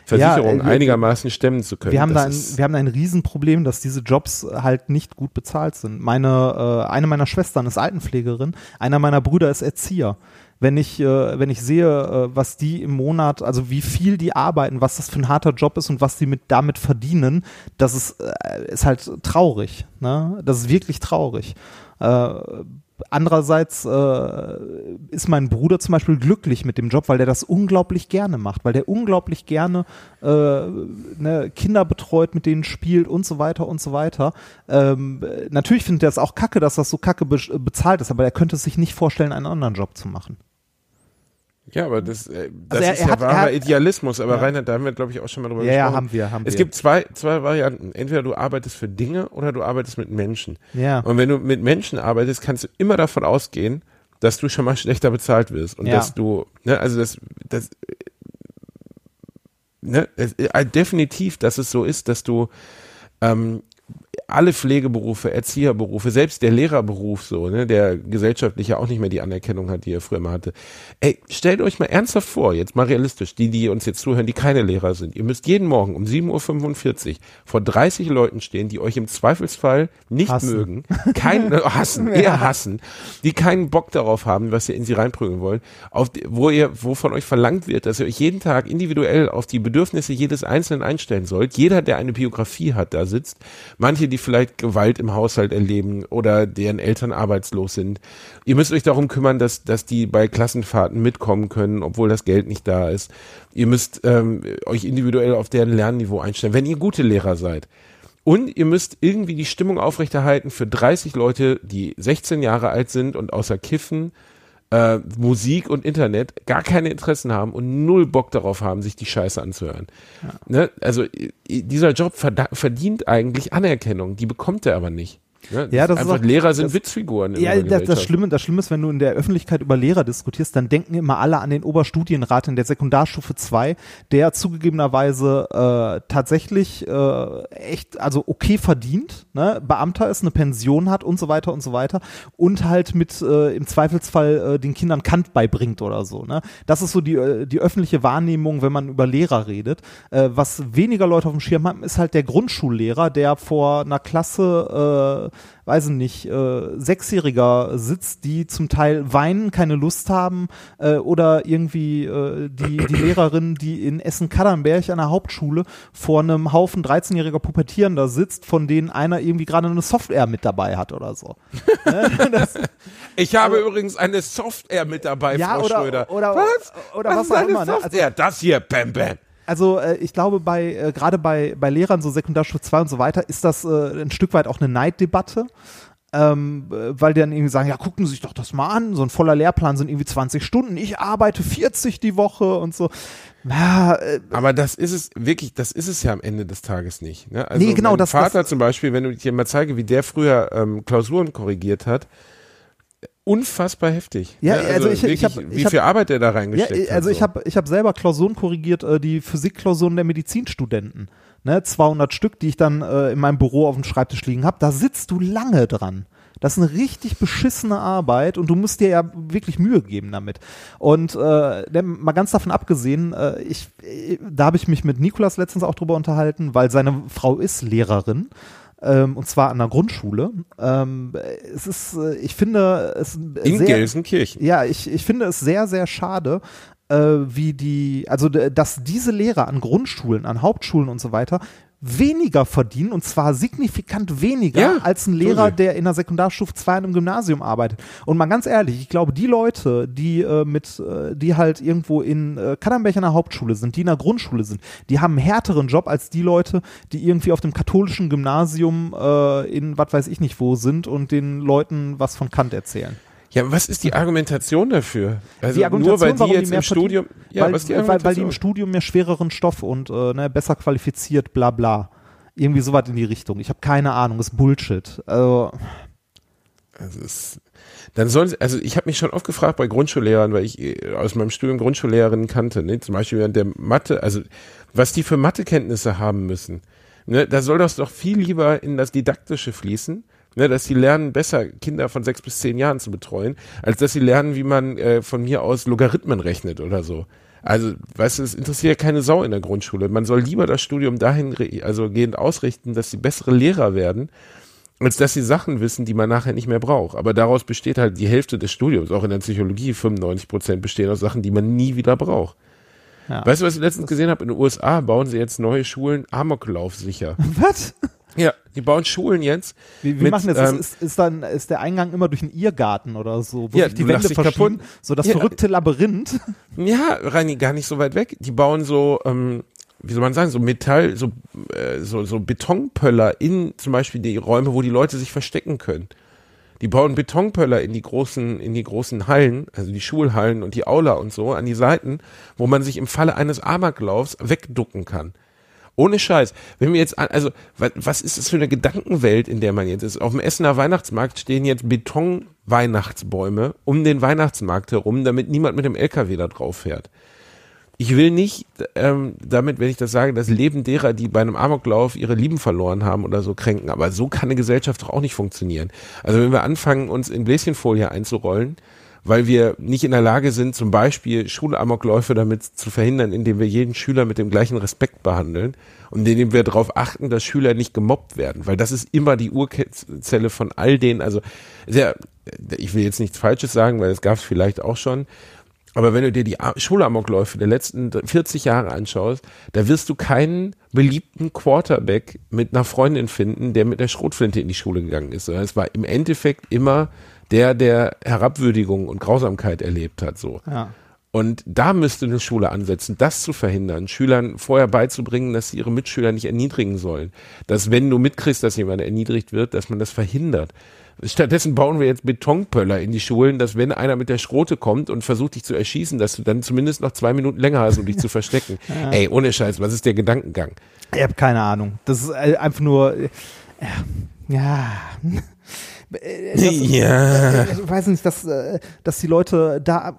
Versicherung äh, wir- einigermaßen stemmen zu können. wir haben, Das da ein, wir haben da ein Riesenproblem, dass diese Jobs halt nicht gut bezahlt sind. Meine, äh, eine meiner Schwestern ist Altenpflegerin, einer meiner Brüder ist Erzieher. Wenn ich, äh, wenn ich sehe, äh, was die im Monat, also wie viel die arbeiten, was das für ein harter Job ist und was die mit damit verdienen, das ist, äh, ist halt traurig. Ne? Das ist wirklich traurig. Andererseits äh, ist mein Bruder zum Beispiel glücklich mit dem Job, weil der das unglaublich gerne macht, weil der unglaublich gerne äh, ne, Kinder betreut, mit denen spielt und so weiter und so weiter. Ähm, äh, natürlich findet er es auch kacke, dass das so kacke be bezahlt ist, aber er könnte es sich nicht vorstellen, einen anderen Job zu machen. Ja, aber das, äh, das Also er- ist er ja hat- er wahrer hat- Idealismus. Aber Ja. Reinhard, da haben wir, glaube ich, auch schon mal drüber Ja, ja, gesprochen. haben wir, haben es wir. gibt zwei, zwei Varianten. Entweder du arbeitest für Dinge oder du arbeitest mit Menschen. Ja. Und wenn du mit Menschen arbeitest, kannst du immer davon ausgehen, dass du schon mal schlechter bezahlt wirst. Und Ja. dass du, ne, also das, das, ne, es, äh, definitiv, dass es so ist, dass du, ähm, alle Pflegeberufe, Erzieherberufe, selbst der Lehrerberuf so, ne, der gesellschaftlich ja auch nicht mehr die Anerkennung hat, die er früher mal hatte. Ey, stellt euch mal ernsthaft vor, jetzt mal realistisch, die, die uns jetzt zuhören, die keine Lehrer sind. Ihr müsst jeden Morgen um 7.45 Uhr vor 30 Leuten stehen, die euch im Zweifelsfall nicht Hassen. mögen, keinen, [laughs] äh, hassen, eher hassen, die keinen Bock darauf haben, was ihr in sie reinprügeln wollt, auf, wo ihr, wo von euch verlangt wird, dass ihr euch jeden Tag individuell auf die Bedürfnisse jedes Einzelnen einstellen sollt. Jeder, der eine Biografie hat, da sitzt. Manche, die vielleicht Gewalt im Haushalt erleben oder deren Eltern arbeitslos sind. Ihr müsst euch darum kümmern, dass, dass die bei Klassenfahrten mitkommen können, obwohl das Geld nicht da ist. Ihr müsst ähm, euch individuell auf deren Lernniveau einstellen, wenn ihr gute Lehrer seid. Und ihr müsst irgendwie die Stimmung aufrechterhalten für 30 Leute, die 16 Jahre alt sind und außer Kiffen, äh, Musik und Internet gar keine Interessen haben und null Bock darauf haben, sich die Scheiße anzuhören. Ne? Also dieser Job verdient eigentlich Anerkennung, die bekommt er aber nicht. Ne? Ja, das Einfach auch- Lehrer sind das- Witzfiguren. Ja, das, das. Schlimme, das Schlimme ist, wenn du in der Öffentlichkeit über Lehrer diskutierst, dann denken immer alle an den Oberstudienrat in der Sekundarstufe 2, der zugegebenerweise äh, tatsächlich äh, echt, also okay verdient, ne? Beamter ist, eine Pension hat und so weiter und so weiter und halt mit äh, im Zweifelsfall äh, den Kindern Kant beibringt oder so. Ne? Das ist so die, äh, die öffentliche Wahrnehmung, wenn man über Lehrer redet. Äh, was weniger Leute auf dem Schirm haben, ist halt der Grundschullehrer, der vor einer Klasse, äh, weiß ich nicht, äh, Sechsjähriger sitzt, die zum Teil weinen, keine Lust haben äh, oder irgendwie äh, die, die Lehrerin, die in Essen-Kadernberg an der Hauptschule vor einem Haufen 13-jähriger Pubertierender sitzt, von denen einer irgendwie gerade eine Software mit dabei hat oder so. Ne? [laughs] das, Ich habe übrigens eine Software mit dabei, Ja, Frau oder- Schröder. oder- was? oder was ist auch immer, ne? Also- Software? das hier, bam, bam. Also äh, ich glaube, bei äh, gerade bei, bei Lehrern, so Sekundarstufe 2 und so weiter, ist das äh, ein Stück weit auch eine Neiddebatte. Ähm, äh, weil die dann irgendwie sagen, ja, gucken Sie sich doch das mal an, so ein voller Lehrplan sind irgendwie 20 Stunden, ich arbeite 40 die Woche und so. Ja, äh, Aber das ist es wirklich, das ist es ja am Ende des Tages nicht. Ne? Also Nee, genau, mein das- Vater das- zum Beispiel, wenn du dir mal zeige, wie der früher ähm, Klausuren korrigiert hat, unfassbar heftig. Ja, ne? also ich- ich wirklich, hab- wie ich hab- viel Arbeit der da ja, reingesteckt hat. also ich so. habe ich hab selber Klausuren korrigiert, äh, die Physikklausuren der Medizinstudenten. Ne, 200 Stück, die ich dann äh, in meinem Büro auf dem Schreibtisch liegen habe. Da sitzt du lange dran. Das ist eine richtig beschissene Arbeit und du musst dir ja wirklich Mühe geben damit. Und äh, der- mal ganz davon abgesehen, äh, ich, äh, da habe ich mich mit Nikolas letztens auch drüber unterhalten, weil seine Frau ist Lehrerin. Ähm, und zwar an der Grundschule. Ähm, es ist, äh, ich finde es in sehr, Gelsenkirchen. ja, ich, ich finde es sehr, sehr schade, wie die, also dass diese Lehrer an Grundschulen, an Hauptschulen und so weiter weniger verdienen und zwar signifikant weniger Ja, als ein Lehrer, sie. der in der Sekundarstufe 2 in einem Gymnasium arbeitet. Und mal ganz ehrlich, ich glaube, die Leute, die äh, mit, äh, die halt irgendwo in äh, Kadernberg an der Hauptschule sind, die in der Grundschule sind, die haben einen härteren Job als die Leute, die irgendwie auf dem katholischen Gymnasium äh, in was weiß ich nicht wo sind und den Leuten was von Kant erzählen. Ja, was ist die Argumentation dafür? Also die Argumentation, nur weil die jetzt mehr im Studium, ja, weil, was die weil, weil die im Studium mehr schwereren Stoff und äh, ne, besser qualifiziert, bla bla. Irgendwie sowas in die Richtung. Ich habe keine Ahnung, ist Bullshit. Also, Also es, dann sollen also ich habe mich schon oft gefragt bei Grundschullehrern, weil ich äh, aus meinem Studium Grundschullehrerinnen kannte, ne? zum Beispiel während der Mathe, also was die für Mathekenntnisse haben müssen. Ne? Da soll das doch viel lieber in das Didaktische fließen, ne? dass sie lernen, besser Kinder von sechs bis zehn Jahren zu betreuen, als dass sie lernen, wie man äh, von mir aus Logarithmen rechnet oder so. Also, weißt du, es interessiert ja keine Sau in der Grundschule. Man soll lieber das Studium dahin, also gehend ausrichten, dass sie bessere Lehrer werden, als dass sie Sachen wissen, die man nachher nicht mehr braucht. Aber daraus besteht halt die Hälfte des Studiums, auch in der Psychologie, 95 Prozent bestehen aus Sachen, die man nie wieder braucht. Ja. Weißt du, was ich letztens gesehen habe? In den USA bauen sie jetzt neue Schulen Amoklauf sicher. [laughs] was? Ja, die bauen Schulen jetzt. Wie, wie mit, machen das? ähm, ist, ist, dann ist der Eingang immer durch einen Irrgarten oder so, wo Ja, sich die Wände kaputt. so das Ja. verrückte Labyrinth. Ja, Reini, gar nicht so weit weg. Die bauen so, ähm, wie soll man sagen, so Metall, so, äh, so, so Betonpöller in zum Beispiel die Räume, wo die Leute sich verstecken können. Die bauen Betonpöller in die großen, in die großen Hallen, also die Schulhallen und die Aula und so, an die Seiten, wo man sich im Falle eines Amoklaufs wegducken kann. Ohne Scheiß. Wenn wir jetzt, also, was, was ist das für eine Gedankenwelt, in der man jetzt ist? Auf dem Essener Weihnachtsmarkt stehen jetzt Beton-Weihnachtsbäume um den Weihnachtsmarkt herum, damit niemand mit dem LKW da drauf fährt. Ich will nicht ähm, damit, wenn ich das sage, das Leben derer, die bei einem Amoklauf ihre Lieben verloren haben oder so kränken. Aber so kann eine Gesellschaft doch auch nicht funktionieren. Also wenn wir anfangen, uns in Bläschenfolie einzurollen, weil wir nicht in der Lage sind, zum Beispiel Schulamokläufe damit zu verhindern, indem wir jeden Schüler mit dem gleichen Respekt behandeln und indem wir darauf achten, dass Schüler nicht gemobbt werden, weil das ist immer die Urzelle von all denen, also sehr, ich will jetzt nichts Falsches sagen, weil das gab es vielleicht auch schon, aber wenn du dir die Schulamokläufe der letzten 40 Jahre anschaust, da wirst du keinen beliebten Quarterback mit einer Freundin finden, der mit der Schrotflinte in die Schule gegangen ist. Sondern es war im Endeffekt immer der, der Herabwürdigung und Grausamkeit erlebt hat, so. Ja. Und da müsste eine Schule ansetzen, das zu verhindern, Schülern vorher beizubringen, dass sie ihre Mitschüler nicht erniedrigen sollen. Dass wenn du mitkriegst, dass jemand erniedrigt wird, dass man das verhindert. Stattdessen bauen wir jetzt Betonpöller in die Schulen, dass wenn einer mit der Schrote kommt und versucht dich zu erschießen, dass du dann zumindest noch zwei Minuten länger hast, um dich zu verstecken. [laughs] Ey, ohne Scheiß, was ist der Gedankengang? Ich habe keine Ahnung. Das ist äh, einfach nur, äh, ja. [laughs] Äh, Das, Ja. Ich weiß nicht, dass, dass die Leute da,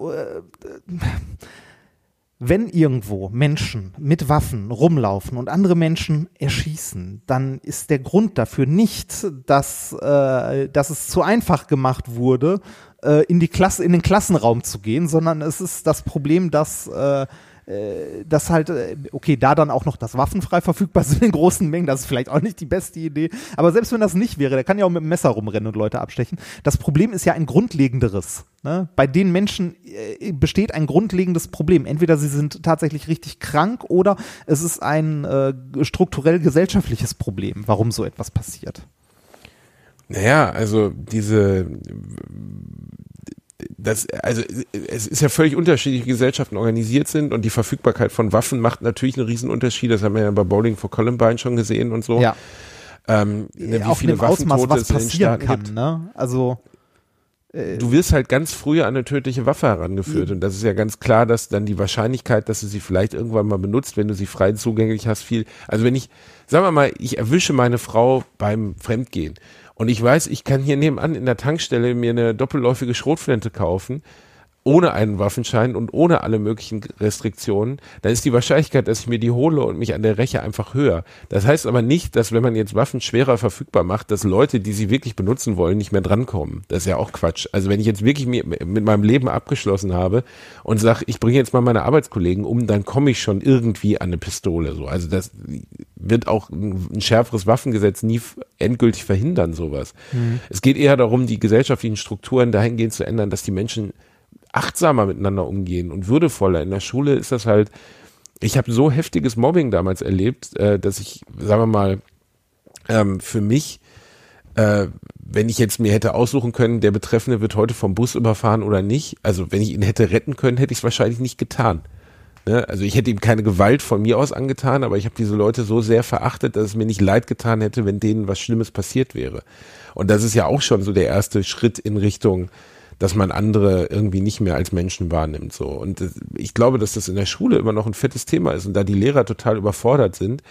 wenn irgendwo Menschen mit Waffen rumlaufen und andere Menschen erschießen, dann ist der Grund dafür nicht, dass, äh, dass es zu einfach gemacht wurde, äh, in die Klasse, in den Klassenraum zu gehen, sondern es ist das Problem, dass äh, äh, dass halt, äh, okay, da dann auch noch das waffenfrei verfügbar [laughs] ist in großen Mengen, das ist vielleicht auch nicht die beste Idee. Aber selbst wenn das nicht wäre, der kann ja auch mit dem Messer rumrennen und Leute abstechen. Das Problem ist ja ein grundlegenderes. Ne? Bei den Menschen äh, besteht ein grundlegendes Problem. Entweder sie sind tatsächlich richtig krank oder es ist ein äh, strukturell gesellschaftliches Problem, warum so etwas passiert. Naja, also diese, das, also es ist ja völlig unterschiedlich, wie Gesellschaften organisiert sind und die Verfügbarkeit von Waffen macht natürlich einen riesen Unterschied. Das haben wir ja bei Bowling for Columbine schon gesehen und so. Ja, Ähm, ne, wie auch in viele Ausmaß, was passieren kann. Ne? Also Du wirst halt ganz früh an eine tödliche Waffe herangeführt und das ist ja ganz klar, dass dann die Wahrscheinlichkeit, dass du sie vielleicht irgendwann mal benutzt, wenn du sie frei zugänglich hast, viel. Also wenn ich, sagen wir mal, ich erwische meine Frau beim Fremdgehen und ich weiß, ich kann hier nebenan in der Tankstelle mir eine doppelläufige Schrotflinte kaufen, ohne einen Waffenschein und ohne alle möglichen Restriktionen, dann ist die Wahrscheinlichkeit, dass ich mir die hole und mich an der Räche einfach höher. Das heißt aber nicht, dass wenn man jetzt Waffen schwerer verfügbar macht, dass Leute, die sie wirklich benutzen wollen, nicht mehr drankommen. Das ist ja auch Quatsch. Also wenn ich jetzt wirklich mit meinem Leben abgeschlossen habe und sage, ich bringe jetzt mal meine Arbeitskollegen um, dann komme ich schon irgendwie an eine Pistole. So, also das wird auch ein, schärferes Waffengesetz nie endgültig verhindern, sowas. Es geht eher darum, die gesellschaftlichen Strukturen dahingehend zu ändern, dass die Menschen achtsamer miteinander umgehen und würdevoller. In der Schule ist das halt, ich habe so heftiges Mobbing damals erlebt, äh, dass ich, sagen wir mal, ähm, für mich, äh, wenn ich jetzt mir hätte aussuchen können, der Betreffende wird heute vom Bus überfahren oder nicht, also wenn ich ihn hätte retten können, hätte ich es wahrscheinlich nicht getan. Ne? Also ich hätte ihm keine Gewalt von mir aus angetan, aber ich habe diese Leute so sehr verachtet, dass es mir nicht leid getan hätte, wenn denen was Schlimmes passiert wäre. Und das ist ja auch schon so der erste Schritt in Richtung, dass man andere irgendwie nicht mehr als Menschen wahrnimmt. So. Und das, ich glaube, dass das in der Schule immer noch ein fettes Thema ist und da die Lehrer total überfordert sind.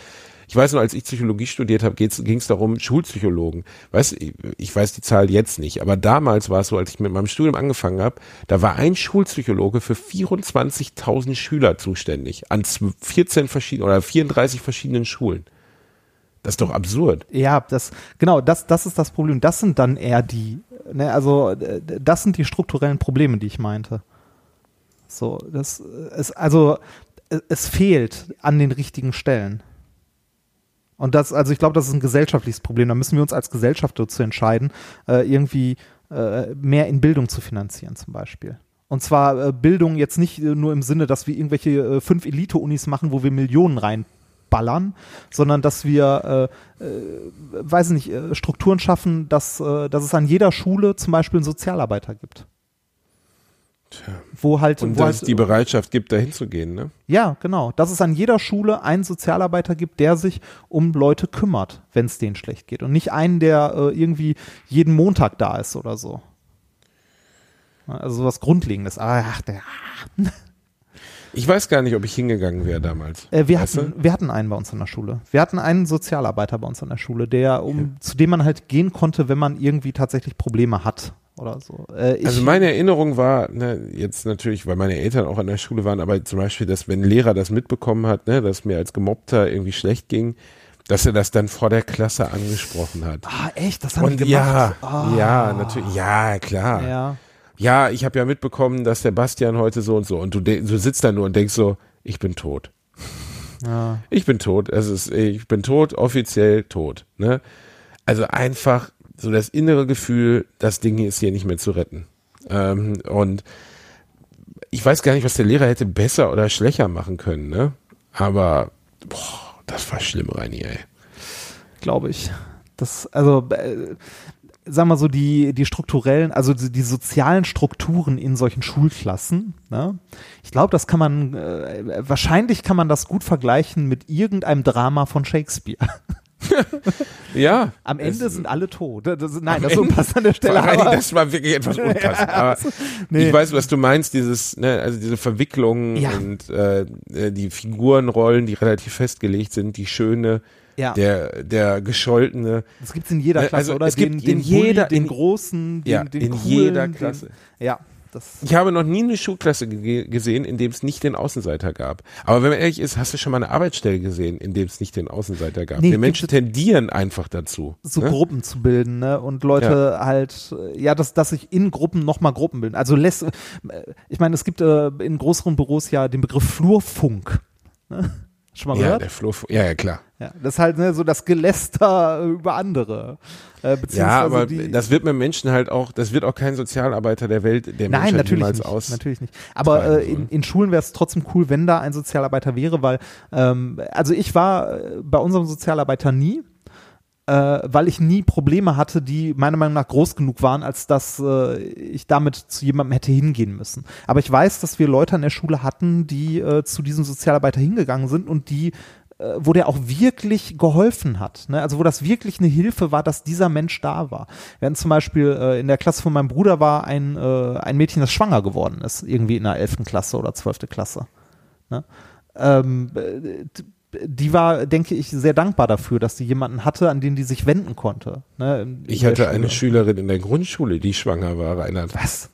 Ich weiß nur, als ich Psychologie studiert habe, ging es darum, Schulpsychologen. Weißt, ich weiß die Zahl jetzt nicht, aber damals war es so, als ich mit meinem Studium angefangen habe, da war ein Schulpsychologe für 24.000 Schüler zuständig an 14 verschiedenen oder 34 verschiedenen Schulen. Das ist doch absurd. Ja, das genau, das das ist das Problem. Das sind dann eher die, ne, also äh, das sind die strukturellen Probleme, die ich meinte. So, das ist also es fehlt an den richtigen Stellen. Und das, also ich glaube, das ist ein gesellschaftliches Problem. Da müssen wir uns als Gesellschaft dazu entscheiden, äh, irgendwie äh, mehr in Bildung zu finanzieren, zum Beispiel. Und zwar Bildung jetzt nicht nur im Sinne, dass wir irgendwelche fünf Elite-Unis machen, wo wir Millionen reinballern, sondern dass wir, äh, weiß nicht, Strukturen schaffen, dass, dass es an jeder Schule zum Beispiel einen Sozialarbeiter gibt. Tja. Wo halt, Und wo dass es halt, die Bereitschaft gibt, dahin zu gehen, ne? Ja, genau. Dass es an jeder Schule einen Sozialarbeiter gibt, der sich um Leute kümmert, wenn es denen schlecht geht. Und nicht einen, der äh, irgendwie jeden Montag da ist oder so. Also was Grundlegendes. Ah, Ach, der. Ich weiß gar nicht, ob ich hingegangen wäre damals. Äh, wir, Weißt hatten, wir hatten einen bei uns an der Schule. Wir hatten einen Sozialarbeiter bei uns an der Schule, der, um, zu dem man halt gehen konnte, wenn man irgendwie tatsächlich Probleme hat oder so. Äh, Also meine Erinnerung war, ne, jetzt natürlich, weil meine Eltern auch an der Schule waren, aber zum Beispiel, dass wenn ein Lehrer das mitbekommen hat, ne, dass mir als Gemobbter irgendwie schlecht ging, dass er das dann vor der Klasse angesprochen hat. ah, echt? Das haben Und die ja, gemacht? Ah. ja, natürlich, ja, klar. Ja. Ja, ich habe ja mitbekommen, dass der Bastian heute so und so und du, du sitzt da nur und denkst so, ich bin tot. Ja. Ich bin tot. Es ist, ich bin tot, offiziell tot. Ne? Also einfach so das innere Gefühl, das Ding ist hier nicht mehr zu retten. Ähm, und ich weiß gar nicht, was der Lehrer hätte besser oder schlechter machen können, ne? Aber boah, das war schlimm, Reini, ey. glaube ich. Das, also, äh, sagen wir so, die, die strukturellen, also die, die sozialen Strukturen in solchen Schulklassen, ne? ich glaube, das kann man, äh, wahrscheinlich kann man das gut vergleichen mit irgendeinem Drama von Shakespeare. [laughs] Ja. Am Ende sind alle tot. Das, nein, das ist unpassend an der Stelle. [laughs] Aber- das war wirklich etwas [laughs] unpassend. aber nee. Ich weiß, was du meinst, dieses, ne, also diese Verwicklungen Ja. und äh, äh, die Figurenrollen, die relativ festgelegt sind, die schöne, Ja. der, der gescholtene. Das gibt's in jeder Ne, Klasse, also oder? es gibt den, in den Bulli, jeder- den in- großen, den, Ja, den in coolen, jeder den- Klasse. Ja, das. Ich habe noch nie eine Schulklasse ge gesehen, in dem es nicht den Außenseiter gab. Aber wenn man ehrlich ist, hast du schon mal eine Arbeitsstelle gesehen, in dem es nicht den Außenseiter gab. Nee, Wir Menschen tendieren einfach dazu. so ne? Gruppen zu bilden, ne? Und Leute halt, äh, ja, dass, dass sich in Gruppen nochmal Gruppen bilden. Also lässt, äh, ich meine, es gibt äh, in größeren Büros ja den Begriff Flurfunk. Ne? Schon mal Ja, gehört? der Flo, ja, ja, klar. Ja, das ist halt ne, so das Geläster über andere. Äh, Ja, aber die, das wird mit Menschen halt auch, das wird auch kein Sozialarbeiter der Welt, der Nein, Menschheit natürlich niemals nicht, aus. natürlich nicht. Aber treiben äh, in, in Schulen wäre es trotzdem cool, wenn da ein Sozialarbeiter wäre, weil ähm, also ich war äh, bei unserem Sozialarbeiter nie, äh, weil ich nie Probleme hatte, die meiner Meinung nach groß genug waren, als dass äh, ich damit zu jemandem hätte hingehen müssen. Aber ich weiß, dass wir Leute an der Schule hatten, die äh, zu diesem Sozialarbeiter hingegangen sind und die äh, wo der auch wirklich geholfen hat. Ne? Also wo das wirklich eine Hilfe war, dass dieser Mensch da war. Hatten zum Beispiel äh, in der Klasse von meinem Bruder war ein, äh, ein Mädchen, das schwanger geworden ist, irgendwie in der 11. Klasse oder 12. Klasse. Ne? Ähm, äh, die war, denke ich, sehr dankbar dafür, dass sie jemanden hatte, an den die sich wenden konnte. Ne, in- Ich in hatte Schule. eine Schülerin in der Grundschule, die schwanger war, Reinhard. Was?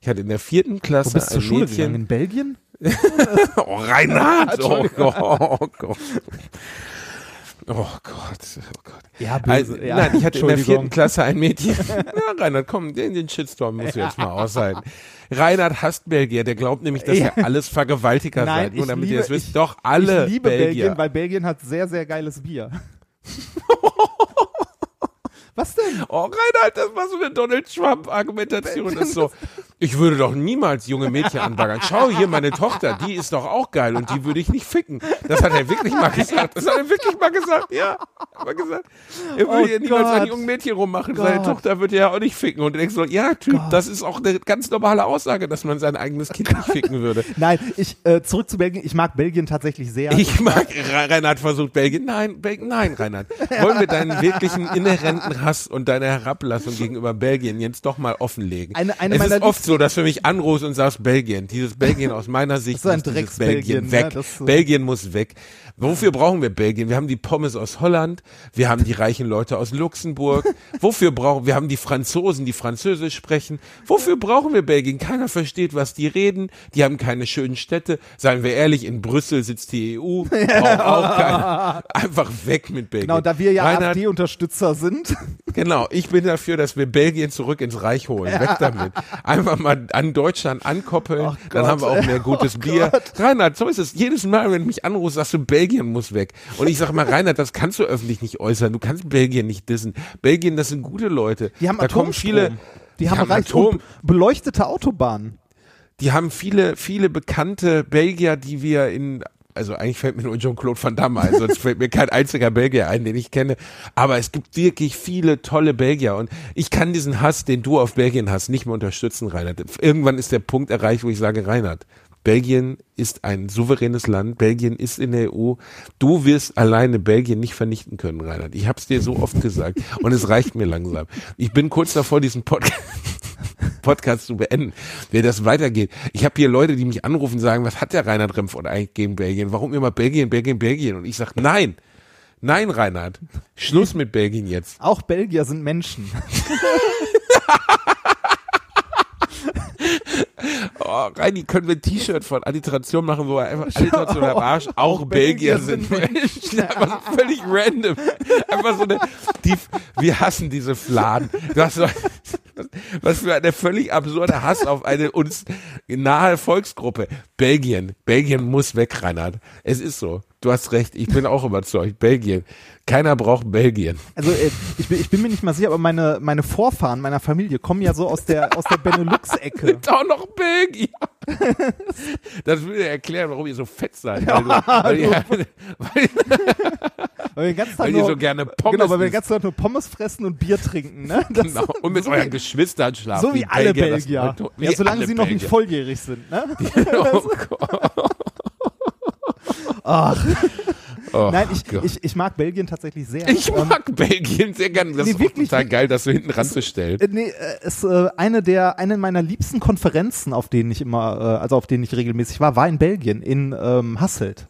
Ich hatte in der vierten Klasse bist du zur ein Schule Mädchen. gegangen? In Belgien? [laughs] Oh, Reinhard! [laughs] Oh Gott, oh Gott. Oh Gott, oh Gott. Ja, Also, böse, ja. Nein, ich hatte in der vierten Klasse ein Mädchen. [laughs] Ja, Reinhard, komm, den, den Shitstorm musst du jetzt [laughs] mal aushalten. Reinhard hasst Belgier, der glaubt nämlich, dass Ja. ihr alles Vergewaltiger Nein, seid. Nur damit liebe, ihr das wisst. ich, Doch, alle ich liebe Belgier. Belgien, weil Belgien hat sehr, sehr geiles Bier. [laughs] Was denn? Oh, Reinhard, das war so eine Donald Trump-Argumentation. Ist so, ich würde doch niemals junge Mädchen anbaggern. Schau hier, meine Tochter, die ist doch auch geil und die würde ich nicht ficken. Das hat er wirklich mal gesagt. Das hat er wirklich mal gesagt, ja. Er gesagt. Er würde Oh hier niemals Gott. an jungen Mädchen rummachen. Seine Gott. Tochter würde ja auch nicht ficken. Und du denkst so, ja, Typ, das ist auch eine ganz normale Aussage, dass man sein eigenes Kind nicht ficken würde. [laughs] Nein, ich, äh, zurück zu Belgien. Ich mag Belgien tatsächlich sehr. Ich mag, Re- Reinhard versucht Belgien. Nein, Belgien, nein, Reinhard. Wollen wir deinen wirklichen inhärenten Hass und deine Herablassung gegenüber Belgien jetzt doch mal offenlegen? Eine- eine es ist oft so, dass du mich anrufst und sagst Belgien. Dieses Belgien aus meiner [laughs] Sicht Das ist ein muss dieses Drecks-Belgien, weg. Das, äh, Belgien muss weg. Wofür brauchen wir Belgien? Wir haben die Pommes aus Holland, wir haben die reichen Leute aus Luxemburg. [laughs] Wofür brauchen wir haben die Franzosen, die Französisch sprechen. Wofür brauchen wir Belgien? Keiner versteht, was die reden. Die haben keine schönen Städte. Seien wir ehrlich, in Brüssel sitzt die EU. [laughs] Braucht auch keiner. Einfach weg mit Belgien. Genau, da wir ja AfD-Unterstützer sind. Genau, ich bin dafür, dass wir Belgien zurück ins Reich holen. Weg damit. Einfach mal an Deutschland ankoppeln, Ach dann haben wir auch mehr gutes Oh Bier. Gott. Reinhard, so ist es. Jedes Mal, wenn du mich anrufst, sagst du, Belgien muss weg. Und ich sag mal, Reinhard, das kannst du öffentlich nicht äußern. Du kannst Belgien nicht dissen. Belgien, das sind gute Leute. Die haben da kommen viele, die haben, reich Atom. beleuchtete Autobahnen. die haben viele, viele bekannte Belgier, die wir in also eigentlich fällt mir nur Jean-Claude Van Damme ein, sonst fällt mir kein einziger Belgier ein, den ich kenne. Aber es gibt wirklich viele tolle Belgier und ich kann diesen Hass, den du auf Belgien hast, nicht mehr unterstützen, Reinhard. Irgendwann ist der Punkt erreicht, wo ich sage, Reinhard, Belgien ist ein souveränes Land, Belgien ist in der EU. Du wirst alleine Belgien nicht vernichten können, Reinhard. Ich habe es dir so oft gesagt und es reicht mir langsam. Ich bin kurz davor, diesen Podcast Podcast zu beenden, wer das weitergeht. Ich habe hier Leute, die mich anrufen und sagen, was hat der Reinhard Remford eigentlich gegen Belgien? Warum immer Belgien, Belgien, Belgien? Und ich sage, nein, nein, Reinhard, Schluss mit Belgien jetzt. Auch Belgier sind Menschen. [laughs] [laughs] Oh, Reini, können wir ein T-Shirt von Alliteration machen, wo wir einfach Alliteration am Arsch, auch, Auch Belgier Belgier sind Menschen. [laughs] Einfach so völlig random. Einfach so eine, die, wir hassen diese Fladen. Was, so- was für eine völlig absurde Hass auf eine uns nahe Volksgruppe. Belgien. Belgien muss weg, Reinhard. Es ist so. Du hast recht. Ich bin auch überzeugt. Belgien. Keiner braucht Belgien. Also äh, ich, bin, ich bin mir nicht mal sicher, aber meine, meine Vorfahren meiner Familie kommen ja so aus der, aus der Benelux-Ecke. Ist [laughs] auch noch Belgier. [laughs] Das würde erklären, warum ihr so fett seid. Weil, du, weil, ihr, [laughs] weil, Weil wir den ganzen Tag weil ihr so gerne Pommes Genau, weil wir den ganzen Tag nur Pommes fressen und Bier trinken. Ne? Das Genau. Und mit so euren Geschwistern schlafen. So wie die alle Belgier, das. Wie Ja, solange sie noch nicht volljährig sind. Ne? Oh Gott. Ach. Oh Nein, ich, ich, ich mag Belgien tatsächlich sehr. Ich Ähm, mag Belgien sehr gerne. Das nee, ist wirklich, total geil, das so hinten ranzustellen. Äh, nee, äh, ist äh, eine der eine meiner liebsten Konferenzen, auf denen ich immer, äh, also auf denen ich regelmäßig war, war in Belgien in ähm, Hasselt.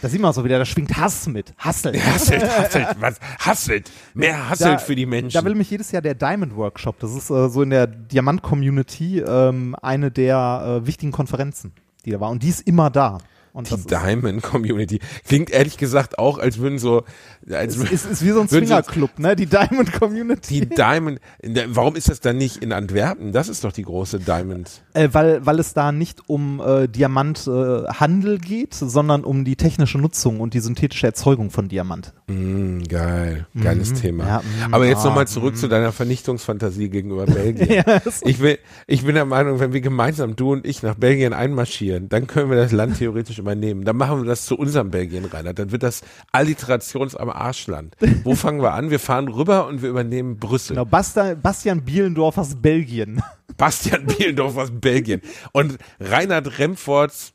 Da sieht man auch so wieder, da schwingt Hass mit. Hasselt. [laughs] Hasselt, hasselt, was? Hasselt. Mehr Hasselt Da- für die Menschen. Da will mich jedes Jahr der Diamond Workshop. Das ist äh, so in der Diamant Community ähm, eine der äh, wichtigen Konferenzen, die da war. Und die ist immer da. Und die Diamond Community. Klingt ehrlich gesagt auch, als würden so, als ist, ist, ist wie so ein Swingerclub, ne? Die Diamond Community. die Diamond, warum ist das dann nicht in Antwerpen? Das ist doch die große Diamond. Äh, weil, weil es da nicht um äh, Diamanthandel äh, geht, sondern um die technische Nutzung und die synthetische Erzeugung von Diamant. Mm, geil, geiles Thema. Ja, mm, Aber jetzt ah, nochmal zurück zu deiner Vernichtungsfantasie gegenüber [laughs] Belgien. Ja, ich, will, ich bin der Meinung, wenn wir gemeinsam, du und ich, nach Belgien einmarschieren, dann können wir das Land theoretisch übernehmen. Dann machen wir das zu unserem Belgien, Reinhard. Dann wird das Alliterations am Arschland. Wo [laughs] fangen wir an? Wir fahren rüber und wir übernehmen Brüssel. Genau, Basta, Bastian Bielendorf aus Belgien. [laughs] Bastian Bielendorf aus Belgien. Und Reinhard Remforts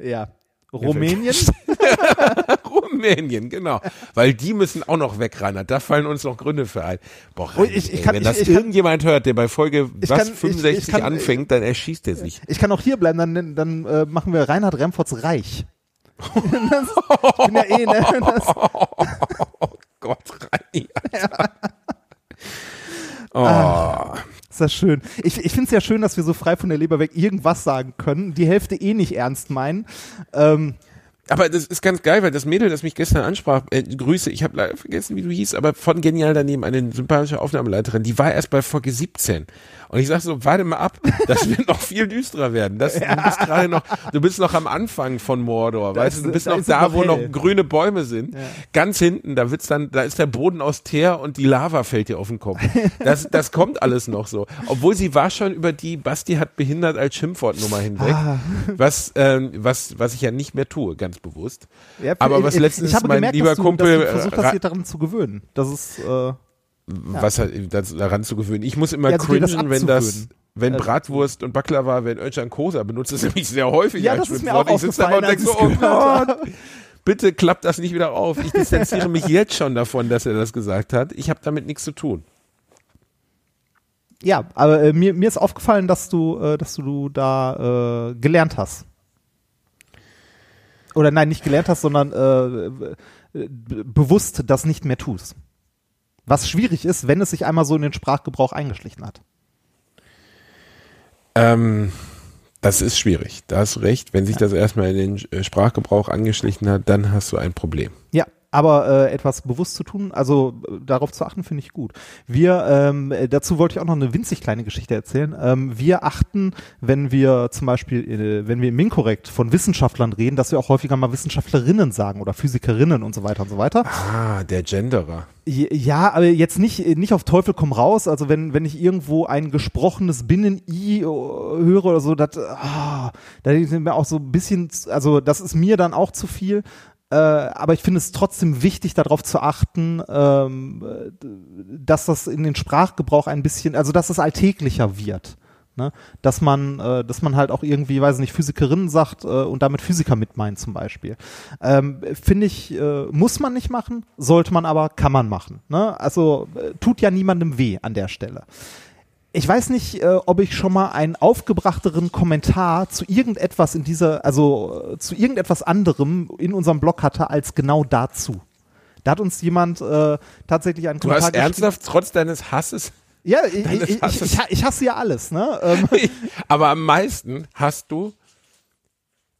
ja. Rumänien? [laughs] Rumänien, genau. Weil die müssen auch noch weg, Reinhard. Da fallen uns noch Gründe für ein. Boah, Oh, Reinhard, ich- ich ey, kann- wenn ich- das ich kann- irgendjemand hört, der bei Folge was kann- ich- 65 ich kann- anfängt, dann erschießt er sich. Ich kann auch hier bleiben, dann, dann äh, machen wir Reinhard Remforts Reich. [laughs] das, ich bin ja eh, ne? [laughs] Das, Gott, Reini, Alter. Oh. ist das schön. Ich, ich finde es ja schön, dass wir so frei von der Leber weg irgendwas sagen können, die Hälfte eh nicht ernst meinen. Ähm, Aber das ist ganz geil, weil das Mädel, das mich gestern ansprach, äh, Grüße, ich habe leider vergessen, wie du hieß, aber von Genial daneben, eine sympathische Aufnahmeleiterin, die war erst bei Folge 17. Und ich sag so, warte mal ab, das [laughs] wird noch viel düsterer werden. Das, Du bist gerade noch, du bist noch am Anfang von Mordor, weißt du, du bist noch da, noch wo noch grüne Bäume sind. Ganz hinten, da wird's dann, da ist der Boden aus Teer und die Lava fällt dir auf den Kopf. Das, das kommt alles noch so. Obwohl sie war schon über die Basti hat behindert als Schimpfwortnummer hinweg, Ah. was, ähm, was, was ich ja nicht mehr tue, ganz bewusst. ja, Aber was letztens ich habe mein gemerkt, lieber dass du, Kumpel, dass du versucht äh, hast, dir daran zu gewöhnen. Das ist, äh, was hat, das, daran zu gewöhnen. Ich muss immer Ja, also cringen, wenn das, wenn Äh, Bratwurst und Baklava, wenn Özcan Kosa benutzt, das nämlich sehr häufig. Ja, als das ist mir Schimpfwort. auch Ich sitze da und denke so, oh Gott, bitte klappt das nicht wieder auf. Ich distanziere mich jetzt schon davon, dass er das gesagt hat. Ich habe damit nichts zu tun. Ja, aber äh, mir, mir ist aufgefallen, dass du, äh, dass du da äh, gelernt hast. Oder nein, nicht gelernt hast, sondern äh, äh, bewusst das nicht mehr tust. Was schwierig ist, wenn es sich einmal so in den Sprachgebrauch eingeschlichen hat. Ähm, das ist schwierig. Da hast recht. Wenn sich das erstmal in den äh, Sprachgebrauch angeschlichen hat, dann hast du ein Problem. Ja, aber äh, etwas bewusst zu tun, also äh, darauf zu achten, finde ich gut. Wir, ähm, äh, dazu wollte ich auch noch eine winzig kleine Geschichte erzählen. Ähm, wir achten, wenn wir zum Beispiel, äh, wenn wir im Inkorrekt von Wissenschaftlern reden, dass wir auch häufiger mal Wissenschaftlerinnen sagen oder Physikerinnen und so weiter und so weiter. Ah, der Genderer. Ja, aber jetzt nicht, nicht auf Teufel komm raus. Also wenn, wenn ich irgendwo ein gesprochenes Binnen-I äh, höre oder so, das, ah, da sind mir auch so ein bisschen, also das ist mir dann auch zu viel. Äh, aber ich finde es trotzdem wichtig, darauf zu achten, ähm, dass das in den Sprachgebrauch ein bisschen, also dass es alltäglicher wird. Ne? Dass man, äh, dass man halt auch irgendwie, weiß nicht, Physikerinnen sagt äh, und damit Physiker mit meint zum Beispiel. Ähm, Finde ich, äh, muss man nicht machen, sollte man aber, kann man machen. Ne? Also äh, tut ja niemandem weh an der Stelle. Ich weiß nicht, äh, ob ich schon mal einen aufgebrachteren Kommentar zu irgendetwas in dieser, also äh, zu irgendetwas anderem in unserem Blog hatte als genau dazu. Da hat uns jemand äh, tatsächlich einen Du Kommentar hast ernsthaft trotz deines Hasses, Ja, ich, Deines ich, ich, Hasses. ich, ich hasse ja alles, ne? Ähm, [laughs] aber am meisten hast du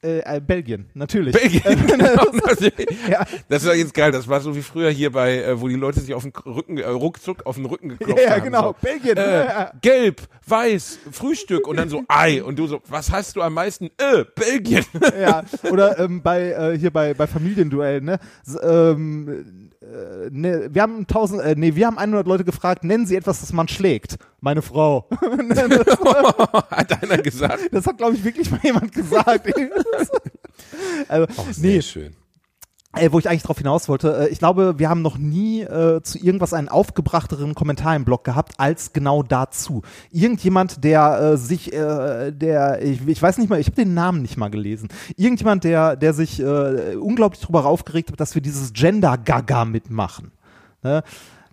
äh, äh, Belgien, natürlich. Belgien. [laughs] genau, das, [laughs] Ja. das ist jetzt geil. Das war so wie früher hier bei, äh, wo die Leute sich auf den Rücken, äh, ruckzuck auf den Rücken geklopft Ja, ja, haben. genau. So. Belgien. Äh, gelb, weiß, Frühstück und dann so Ei. Und du so, was hast du am meisten? Äh, Belgien. ja, [laughs] oder ähm, bei äh, hier bei bei Familienduellen, ne? S ähm, äh, ne, wir haben 1000 äh, nee, wir haben 100 Leute gefragt, nennen Sie etwas, das man schlägt. Meine Frau. [laughs] Hat einer gesagt. Das hat glaube ich wirklich mal jemand gesagt. [laughs] also, nee, schön. Äh, wo ich eigentlich drauf hinaus wollte, äh, ich glaube, wir haben noch nie äh, zu irgendwas einen aufgebrachteren Kommentar im Blog gehabt, als genau dazu. Irgendjemand, der äh, sich, äh, der, ich, ich weiß nicht mal, ich habe den Namen nicht mal gelesen. Irgendjemand, der, der sich äh, unglaublich darüber aufgeregt hat, dass wir dieses Gender-Gaga mitmachen. Ne?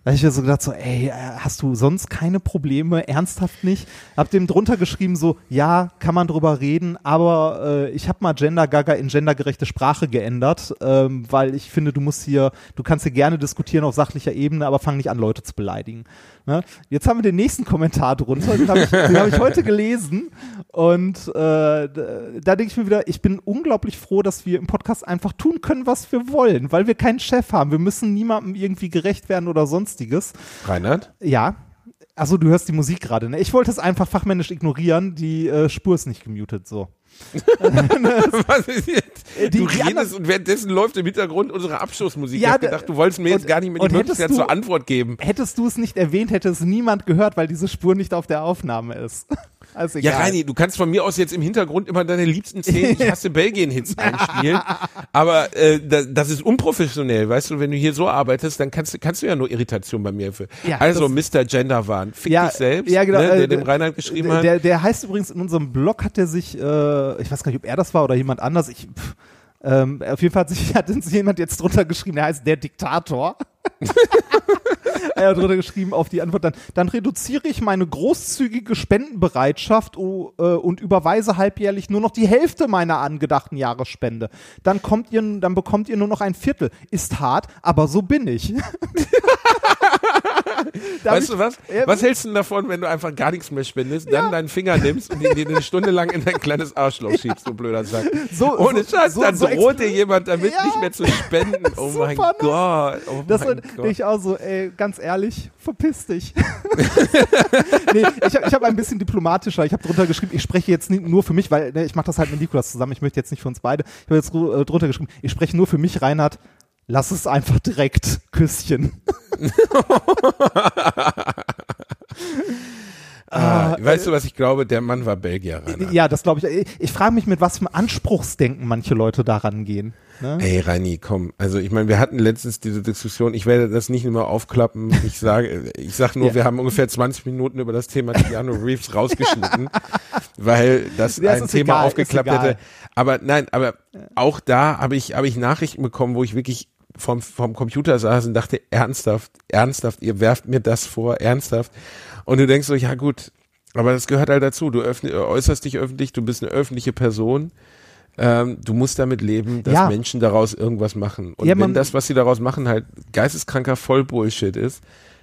Da hab ich mir so gedacht, so, ey, äh, hast du sonst keine Probleme? Ernsthaft nicht? Hab dem drunter geschrieben, so, ja, kann man drüber reden, aber äh, ich habe mal Gender Gaga in gendergerechte Sprache geändert, ähm, weil ich finde, du musst hier, du kannst hier gerne diskutieren auf sachlicher Ebene, aber fang nicht an, Leute zu beleidigen. Ne? Jetzt haben wir den nächsten Kommentar drunter, den habe ich, hab ich heute gelesen und äh, da denke ich mir wieder, ich bin unglaublich froh, dass wir im Podcast einfach tun können, was wir wollen, weil wir keinen Chef haben. Wir müssen niemandem irgendwie gerecht werden oder sonstiges. Reinhard? Ja. Also du hörst die Musik gerade, ne? Ich wollte es einfach fachmännisch ignorieren, die äh, Spur ist nicht gemutet, so. [laughs] Was ist jetzt? Äh, die- du die redest und währenddessen läuft im Hintergrund unsere Abschlussmusik. Ja, ich hab d- gedacht, du wolltest mir jetzt und- gar nicht mehr die Möglichkeit du- zur Antwort geben. Hättest du es nicht erwähnt, hätte es niemand gehört, weil diese Spur nicht auf der Aufnahme ist. Also Ja. Reini, du kannst von mir aus jetzt im Hintergrund immer deine liebsten zehn Ich hasse Belgien-Hits [laughs] einspielen. Aber äh, das, das ist unprofessionell, weißt du, wenn du hier so arbeitest, dann kannst, du- kannst du ja nur Irritation bei mir für. Ja, also, Mr. Genderwahn, fick ja, dich selbst, ja, genau, ne, der äh, dem Reinhard geschrieben hat. Der, der heißt übrigens in unserem Blog hat er sich, äh, ich weiß gar nicht, ob er das war oder jemand anders. Ich, pff, ähm, auf jeden Fall hat sich hat uns jemand jetzt drunter geschrieben, der heißt der Diktator. [laughs] er hat drunter geschrieben auf die Antwort dann, dann reduziere ich meine großzügige Spendenbereitschaft oh, äh, und überweise halbjährlich nur noch die Hälfte meiner angedachten Jahresspende. Dann kommt ihr, dann bekommt ihr nur noch ein Viertel. Ist hart, aber so bin ich. [laughs] Weißt du was? Ja, Was hältst du denn davon, wenn du einfach gar nichts mehr spendest, dann deinen Finger nimmst und ihn dir eine Stunde lang in dein kleines [laughs] Arschloch schiebst, du blöder Sack. So- Ohne so- Scheiß, so- dann so droht dir jemand damit Ja. nicht mehr zu spenden. Oh mein Super, ne? Gott. Oh Das mein Gott. ich auch so, ey, ganz ehrlich, verpiss dich. [laughs] nee, ich habe hab ein bisschen diplomatischer. Ich habe drunter geschrieben, ich spreche jetzt nicht nur für mich, weil ne, ich mache das halt mit Nikolas zusammen. Ich möchte jetzt nicht für uns beide. Ich habe jetzt äh, drunter geschrieben, ich spreche nur für mich, Reinhard. Lass es einfach direkt. [laughs] Küsschen. [laughs] Ah, weißt du, was ich glaube? Der Mann war Belgier. Rainer. Ja, das glaube ich. Ich, ich frage mich, mit was für einem Anspruchsdenken manche Leute daran gehen. Ne? Ey, Reini, komm. Also ich meine, wir hatten letztens diese Diskussion. Ich werde das nicht immer aufklappen. Ich sage, [laughs] ich sag nur, Ja. wir haben ungefähr 20 Minuten über das Thema Keanu Reeves rausgeschnitten, weil das Ja, es ein Thema egal, aufgeklappt hätte. Aber nein, aber auch da habe ich, habe ich Nachrichten bekommen, wo ich wirklich vom, vom Computer saß und dachte, ernsthaft, ernsthaft, ihr werft mir das vor, ernsthaft. Und du denkst so, ja gut, aber das gehört halt dazu. Du öffn- äußerst dich öffentlich, du bist eine öffentliche Person. Ähm, du musst damit leben, dass Ja. Menschen daraus irgendwas machen. Und Ja, wenn das, was sie daraus machen, halt geisteskranker Vollbullshit ist,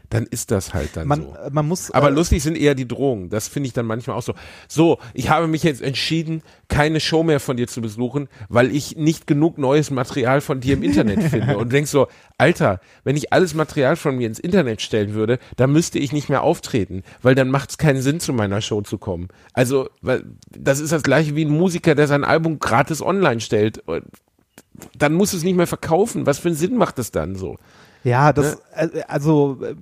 dann ist das halt dann Man, so. man muss. Aber äh, lustig sind eher die Drohungen. Das finde ich dann manchmal auch so. So, ich habe mich jetzt entschieden, keine Show mehr von dir zu besuchen, weil ich nicht genug neues Material von dir im Internet [laughs] finde. Und denkst so, Alter, wenn ich alles Material von mir ins Internet stellen würde, dann müsste ich nicht mehr auftreten, weil dann macht es keinen Sinn, zu meiner Show zu kommen. Also, weil das ist das gleiche wie ein Musiker, der sein Album gratis online stellt. Und Dann muss es nicht mehr verkaufen. Was für einen Sinn macht es dann so? Ja, das, äh, also äh,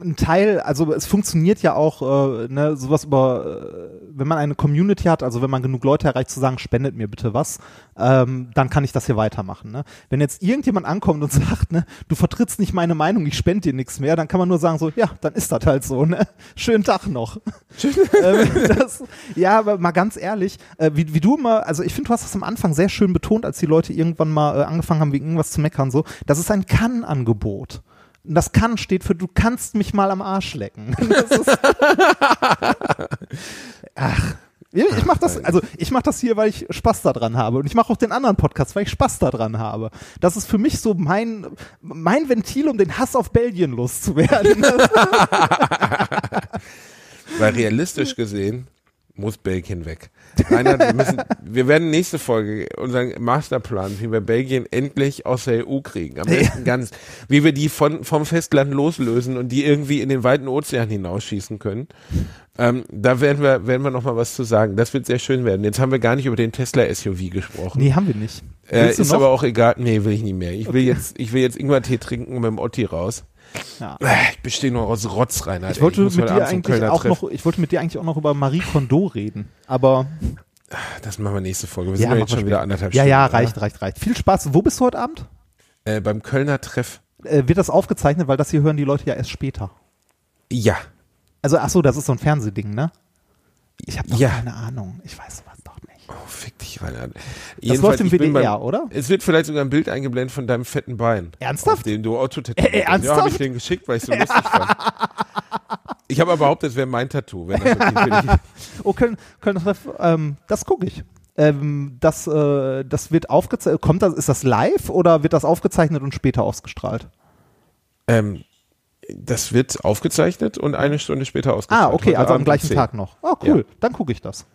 ein Teil, also es funktioniert ja auch, äh, ne, sowas über, äh, wenn man eine Community hat, also wenn man genug Leute erreicht, zu sagen, spendet mir bitte was, ähm, dann kann ich das hier weitermachen. Ne? Wenn jetzt irgendjemand ankommt und [laughs] sagt, ne, du vertrittst nicht meine Meinung, ich spende dir nichts mehr, dann kann man nur sagen so, ja, dann ist das halt so, ne? Schönen Tag noch. [laughs] [laughs] ähm, das, ja, aber mal ganz ehrlich, äh, wie, wie du immer, also ich finde, du hast das am Anfang sehr schön betont, als die Leute irgendwann mal äh, angefangen haben, wegen irgendwas zu meckern, so, das ist ein Kann-Angebot. Und das Kann steht für, du kannst mich mal am Arsch lecken. [laughs] [laughs] Ach. Ich mach das, also ich mach das hier, weil ich Spaß daran habe. Und ich mache auch den anderen Podcast, weil ich Spaß daran habe. Das ist für mich so mein, mein Ventil, um den Hass auf Belgien loszuwerden. [laughs] Weil realistisch gesehen muss Belgien weg. Reinhard, wir, müssen, wir werden nächste Folge unseren Masterplan, wie wir Belgien endlich aus der EU kriegen. Am besten ganz, wie wir die von, vom Festland loslösen und die irgendwie in den weiten Ozean hinausschießen können. Ähm, da werden wir, werden wir noch mal was zu sagen. Das wird sehr schön werden. Jetzt haben wir gar nicht über den Tesla SUV gesprochen. nee, haben wir nicht. äh, ist noch? aber auch egal. Nee, will ich nicht mehr. Ich will jetzt, ich will jetzt Ingwertee trinken und mit dem Otti raus. Ja. Äh, Ich bestehe nur aus Rotz, Reinhard. Ich wollte ey. muss mit dir eigentlich auch noch, ich wollte mit dir eigentlich auch noch über Marie Kondo reden. Aber Das machen wir nächste Folge. Wir ja, sind ja jetzt schon wieder anderthalb ja, Stunden. ja, oder? reicht, reicht, reicht. Viel Spaß. Wo bist du heute Abend? Äh, beim Kölner Treff. Äh, wird das aufgezeichnet, weil das hier hören die Leute ja erst später. Ja. Also, ach so, das ist so ein Fernsehding, ne? Ich habe Ja. keine Ahnung. Ich weiß. Oh, fick dich, Reinhard. Das läuft im WDR, beim- oder? Es wird vielleicht sogar ein Bild eingeblendet von deinem fetten Bein. Ernsthaft? Auf dem du Otto Äh, äh, hast. Ja, habe ich ernsthaft? den geschickt, weil ich so lustig [laughs] fand. Ich habe aber behauptet, es wäre mein Tattoo. Wenn das dich [laughs] Oh, Köln Treff, ähm, das gucke ich. Ähm, das, äh, das wird aufgezeichnet. Kommt das, ist das live oder wird das aufgezeichnet und später ausgestrahlt? ähm, das wird aufgezeichnet und eine Stunde später ausgestrahlt. Ah, okay, also am gleichen 10. Tag noch. Oh, cool. Ja. Dann gucke ich das.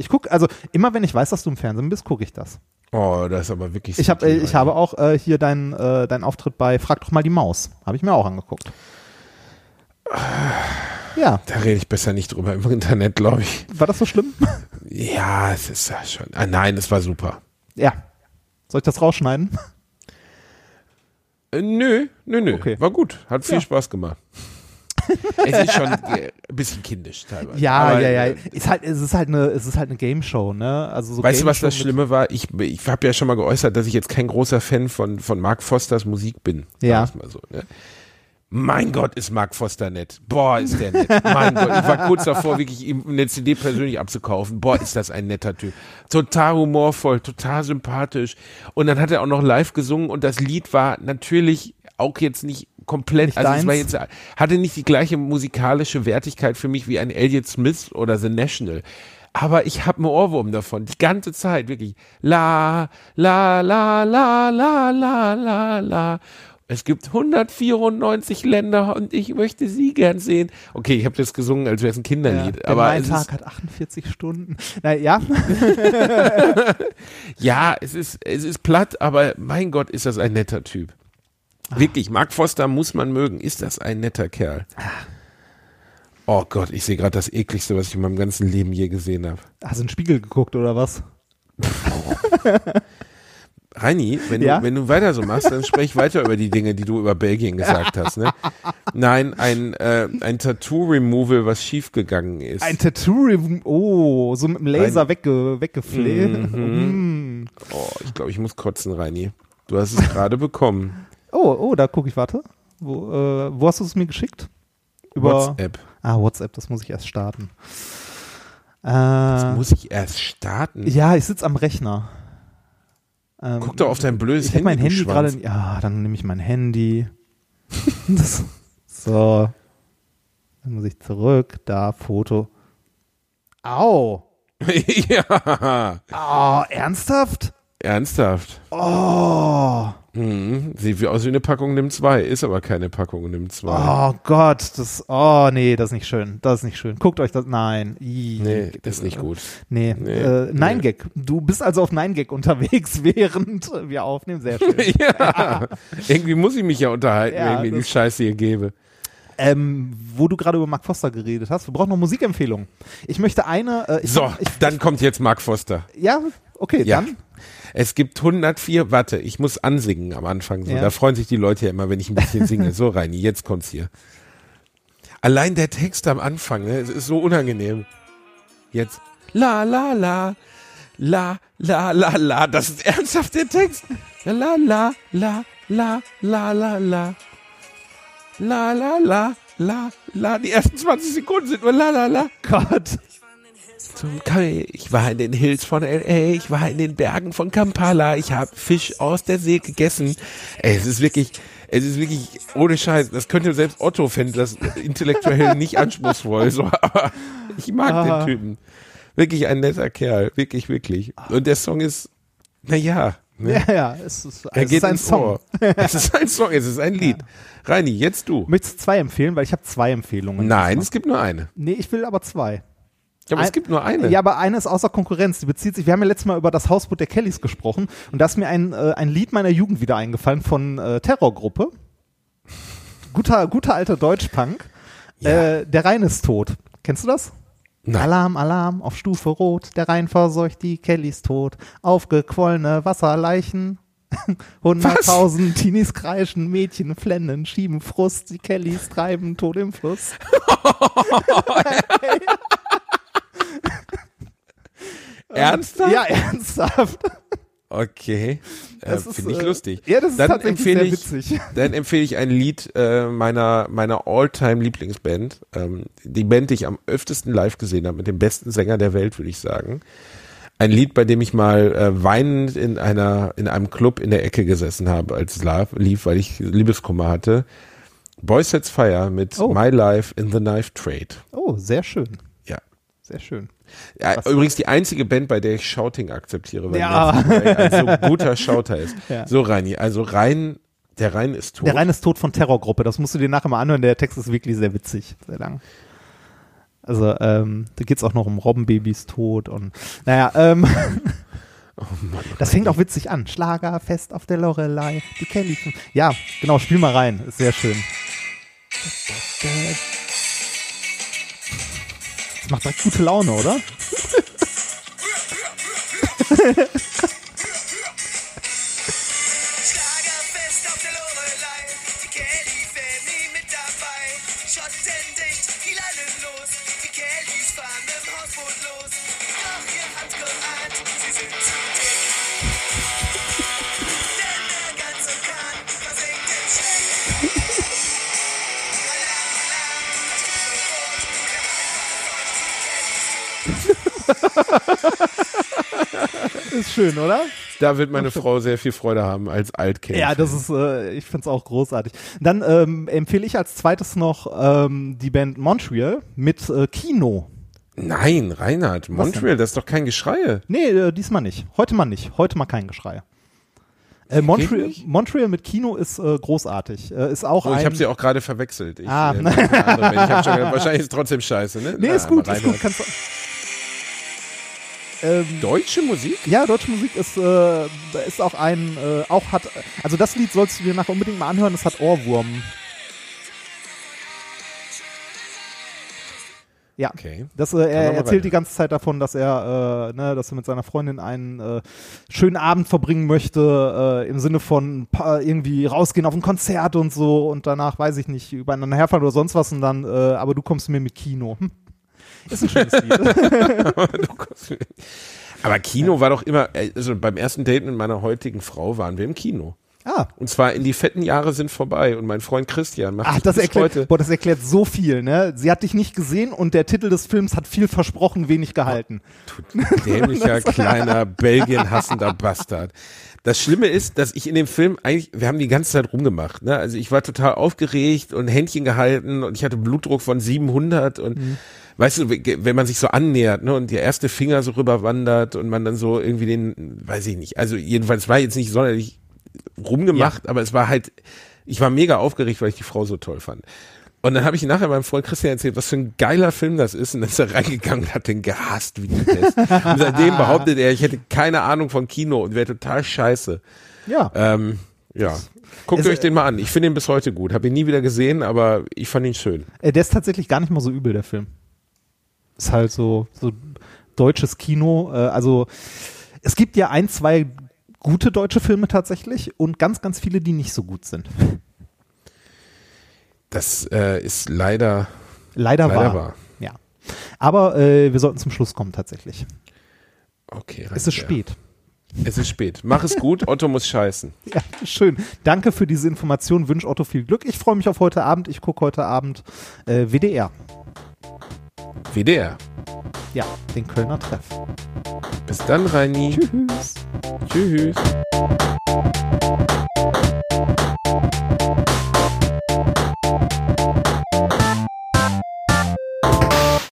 Ich gucke, also immer wenn ich weiß, dass du im Fernsehen bist, gucke ich das. Oh, das ist aber wirklich Ich, hab, äh, ich habe auch äh, hier deinen äh, deinen Auftritt bei Frag doch mal die Maus. Habe ich mir auch angeguckt. Ja, Da rede ich besser nicht drüber im Internet, glaube ich. war das so schlimm? Ja, es ist ja schon. Ah, nein, es war super. ja. Soll ich das rausschneiden? Äh, nö, nö, nö. Okay. War gut. Hat viel Ja. Spaß gemacht. Es ist schon ein bisschen kindisch teilweise. Ja, Aber, ja, ja. äh, Ist halt, es ist halt eine, es ist halt eine Game Show, ne? Also so Weißt du, was das Schlimme war? Ich, ich habe ja schon mal geäußert, dass ich jetzt kein großer Fan von, von Mark Fosters Musik bin. Ja. Mal so, ne? Mein Gott, ist Mark Foster nett. Boah, ist der nett. Mein Gott, ich war kurz davor, wirklich ihm eine CD persönlich abzukaufen. Boah, ist das ein netter Typ. Total humorvoll, total sympathisch. Und dann hat er auch noch live gesungen und das Lied war natürlich auch jetzt nicht komplett, Nicht also es war deins? jetzt, hatte nicht die gleiche musikalische Wertigkeit für mich wie ein Elliott Smith oder The National. Aber ich habe einen Ohrwurm davon, die ganze Zeit, wirklich. La, la, la, la, la, la, la, la. Es gibt 194 Länder und ich möchte sie gern sehen. Okay, ich habe das gesungen, als wäre es ein Ja, Kinderlied. denn aber mein Tag hat 48 Stunden. Na ja, [laughs] ja, es ist, es ist platt, aber mein Gott, ist das ein netter Typ. Wirklich, Mark Foster muss man mögen. Ist das ein netter Kerl? Oh Gott, ich sehe gerade das ekligste, was ich in meinem ganzen Leben je gesehen habe. hast du in den Spiegel geguckt oder was? [laughs] Reini, wenn, Ja? du, wenn du weiter so machst, dann sprech weiter über die Dinge, die du über Belgien gesagt hast. Ne? Nein, ein, äh, ein Tattoo-Removal, was schiefgegangen ist. Ein Tattoo, oh, so mit dem Laser wegge, weggefleht. Mhm. Mm. oh, ich glaube, ich muss kotzen, Reini. Du hast es gerade bekommen. Oh, oh, da gucke ich, warte. Wo, äh, wo hast du es mir geschickt? Über WhatsApp. Ah, WhatsApp, das muss ich erst starten. Das Äh, muss ich erst starten. ja, ich sitze am Rechner. Ähm, Guck doch auf dein blödes ich hab mein Handy gerade. Ja, dann nehme ich mein Handy. [laughs] Das- so. Dann muss ich zurück. Da, Foto. Au. [laughs] ja, Oh, ernsthaft? Ernsthaft. Oh. Mhm. Sieht wie aus wie eine Packung Nimm 2, ist aber keine Packung Nimm 2. Oh Gott, das, oh nee, das ist nicht schön, das ist nicht schön. Guckt euch das, nein. Ih. Nee, das ist nicht gut. Nee, Nee, äh. Nein Gag. Du bist also auf Nein Gag unterwegs, [laughs] während wir aufnehmen. Sehr schön. [laughs] ja, irgendwie muss ich mich ja unterhalten, Ja, wenn ich die Scheiße hier gebe. ähm, wo du gerade über Mark Foster geredet hast, wir brauchen noch Musikempfehlungen. Ich möchte eine. Äh, ich, So, ich, dann kommt jetzt Mark Foster. ja, okay, Ja. dann. Es gibt 104, warte, ich muss ansingen am Anfang. So. Ja. Da freuen sich die Leute ja immer, wenn ich ein bisschen singe. So, Reini, jetzt kommt's hier. Allein der Text am Anfang, ne, es ist so unangenehm. Jetzt. La, la, la. La, la, la, la. Das ist ernsthaft der Text. La, la, la, la, la, la, la, la. La, la, la, la, la. Die ersten 20 Sekunden sind nur la, la, la. Gott. Zum. Ich war in den Hills von L.A., ich war in den Bergen von Kampala, ich habe Fisch aus der See gegessen. Ey, es ist wirklich, es ist wirklich ohne Scheiß. Das könnte selbst Otto fände das intellektuell [laughs] nicht anspruchsvoll, so, aber ich mag Ah. den Typen. Wirklich ein netter Kerl, wirklich, wirklich. Und der Song ist, naja, ne? Ja, ja, es ist, er es geht ist ein Song. Ohr. [laughs] Es ist ein Song, es ist ein Lied. Reini, jetzt du. Möchtest du zwei empfehlen, weil ich habe zwei Empfehlungen. Nein, es gibt nur eine. Nee, ich will aber zwei. Ja, aber es gibt nur eine. Ja, aber eine ist außer Konkurrenz. Die bezieht sich, wir haben ja letztes Mal über das Hausboot der Kellys gesprochen und da ist mir ein, äh, ein Lied meiner Jugend wieder eingefallen von äh, Terrorgruppe. Guter, guter alter Deutschpunk. Ja. Äh, der Rhein ist tot. Kennst du das? Nein. Alarm, Alarm, auf Stufe Rot, der Rhein verseucht die Kellys tot. Aufgequollene Wasserleichen. [laughs] Hunderttausend Teenies kreischen, Mädchen flennen, schieben Frust, die Kellys treiben tot im Fluss. [laughs] [laughs] Ernsthaft? Ja, [laughs] ernsthaft. Okay, äh, finde ich äh, lustig. ja, das ist dann tatsächlich empfehle sehr ich, witzig. [laughs] Dann empfehle ich ein Lied äh, meiner meiner All-Time Lieblingsband, ähm, die Band, die ich am öftesten live gesehen habe, mit dem besten Sänger der Welt, würde ich sagen. Ein Lied, bei dem ich mal äh, weinend in einer in einem Club in der Ecke gesessen habe, als es lief, weil ich Liebeskummer hatte. Boys Sets Fire mit Oh. My Life in the Knife Trade. Oh, sehr schön. Sehr schön. Ja, Was- übrigens die einzige Band, bei der ich Shouting akzeptiere, weil Ja. Ein so [laughs] guter Shouter ist. Ja. So, Reini, also Rhein, der Rhein ist tot. Der Rhein ist tot von Terrorgruppe. Das musst du dir nachher mal anhören. Der Text ist wirklich sehr witzig. Sehr lang. Also, ähm, da geht's auch noch um Robbenbabys Tod und, naja, ähm, [laughs] Oh Mann, [laughs] das fängt auch witzig an. Schlagerfest auf der Lorelei, die Kelly. Ja, genau, spiel mal rein. Ist sehr schön. Das macht direkt gute Laune, oder? [laughs] Los, die Kellys fahren im Hausboot los. Doch ihr habt geahnt, sie sind zu dick. [laughs] Ist schön, oder? Da wird meine Frau sehr viel Freude haben als Altkind. Ja, das ist, äh, ich find's auch großartig. Dann ähm, empfehle ich als zweites noch ähm, die Band Montreal mit äh, Kino. Nein, Reinhard, Montreal, das ist doch kein Geschrei. Nee, äh, diesmal nicht. Heute mal nicht. Heute mal kein Geschrei. Äh, Montreal? Montreal mit Kino ist äh, großartig. Äh, ist auch Oh, ein. ich habe sie auch gerade verwechselt. Ich, Ah. äh, ich gedacht, wahrscheinlich ist es trotzdem scheiße, ne? nee, Na, ist gut, ist gut. Kannst ähm, Deutsche Musik? ja, deutsche Musik ist, äh, ist auch ein, äh, auch hat, also das Lied sollst du dir nachher unbedingt mal anhören, es hat Ohrwurm. Ja. Okay. Das, äh, er erzählt die ganze Zeit davon, dass er, äh, ne, dass er mit seiner Freundin einen äh, schönen Abend verbringen möchte, äh, im Sinne von irgendwie rausgehen auf ein Konzert und so und danach, weiß ich nicht, übereinander herfahren oder sonst was und dann, äh, aber du kommst mir mit Kino. Hm. Ist ein schönes Lied. [laughs] [laughs] Du Aber Kino war doch immer, also beim ersten Date mit meiner heutigen Frau waren wir im Kino. Ah. Und zwar in die fetten Jahre sind vorbei. Und mein Freund Christian macht Ach, das bis erklärt, heute. boah, das erklärt so viel, ne? Sie hat dich nicht gesehen und der Titel des Films hat viel versprochen, wenig gehalten. dämlicher, [laughs] kleiner, Belgien hassender Bastard. Das Schlimme ist, dass ich in dem Film eigentlich, wir haben die ganze Zeit rumgemacht, ne? Also ich war total aufgeregt und Händchen gehalten und ich hatte Blutdruck von 700 und weißt du, wenn man sich so annähert, ne, und der erste Finger so rüberwandert und man dann so irgendwie den, weiß ich nicht, also jedenfalls war jetzt nicht sonderlich rumgemacht, aber es war halt, ich war mega aufgeregt, weil ich die Frau so toll fand. Und dann habe ich nachher meinem Freund Christian erzählt, was für ein geiler Film das ist. Und dann ist er reingegangen und hat den gehasst wie die Pest. Und seitdem behauptet er, ich hätte keine Ahnung von Kino und wäre total scheiße. Ja. Ähm, ja. Guckt euch den mal an. Ich finde ihn bis heute gut. Habe ihn nie wieder gesehen, aber ich fand ihn schön. Äh, der ist tatsächlich gar nicht mal so übel, der Film. Ist halt so, so deutsches Kino. Äh, also es gibt ja ein, zwei gute deutsche Filme tatsächlich und ganz, ganz viele, die nicht so gut sind. Das äh, ist leider. Leider, Leider wahr. wahr. Ja. Aber äh, wir sollten zum Schluss kommen tatsächlich. Okay. Es ist Reinbär. spät. Es ist spät. Mach es gut. Otto muss scheißen. [laughs] Ja, schön. Danke für diese Information. Wünsche Otto viel Glück. Ich freue mich auf heute Abend. Ich gucke heute Abend äh, WDR. WDR. Ja, den Kölner Treff. Bis dann, Reini. Tschüss. Tschüss.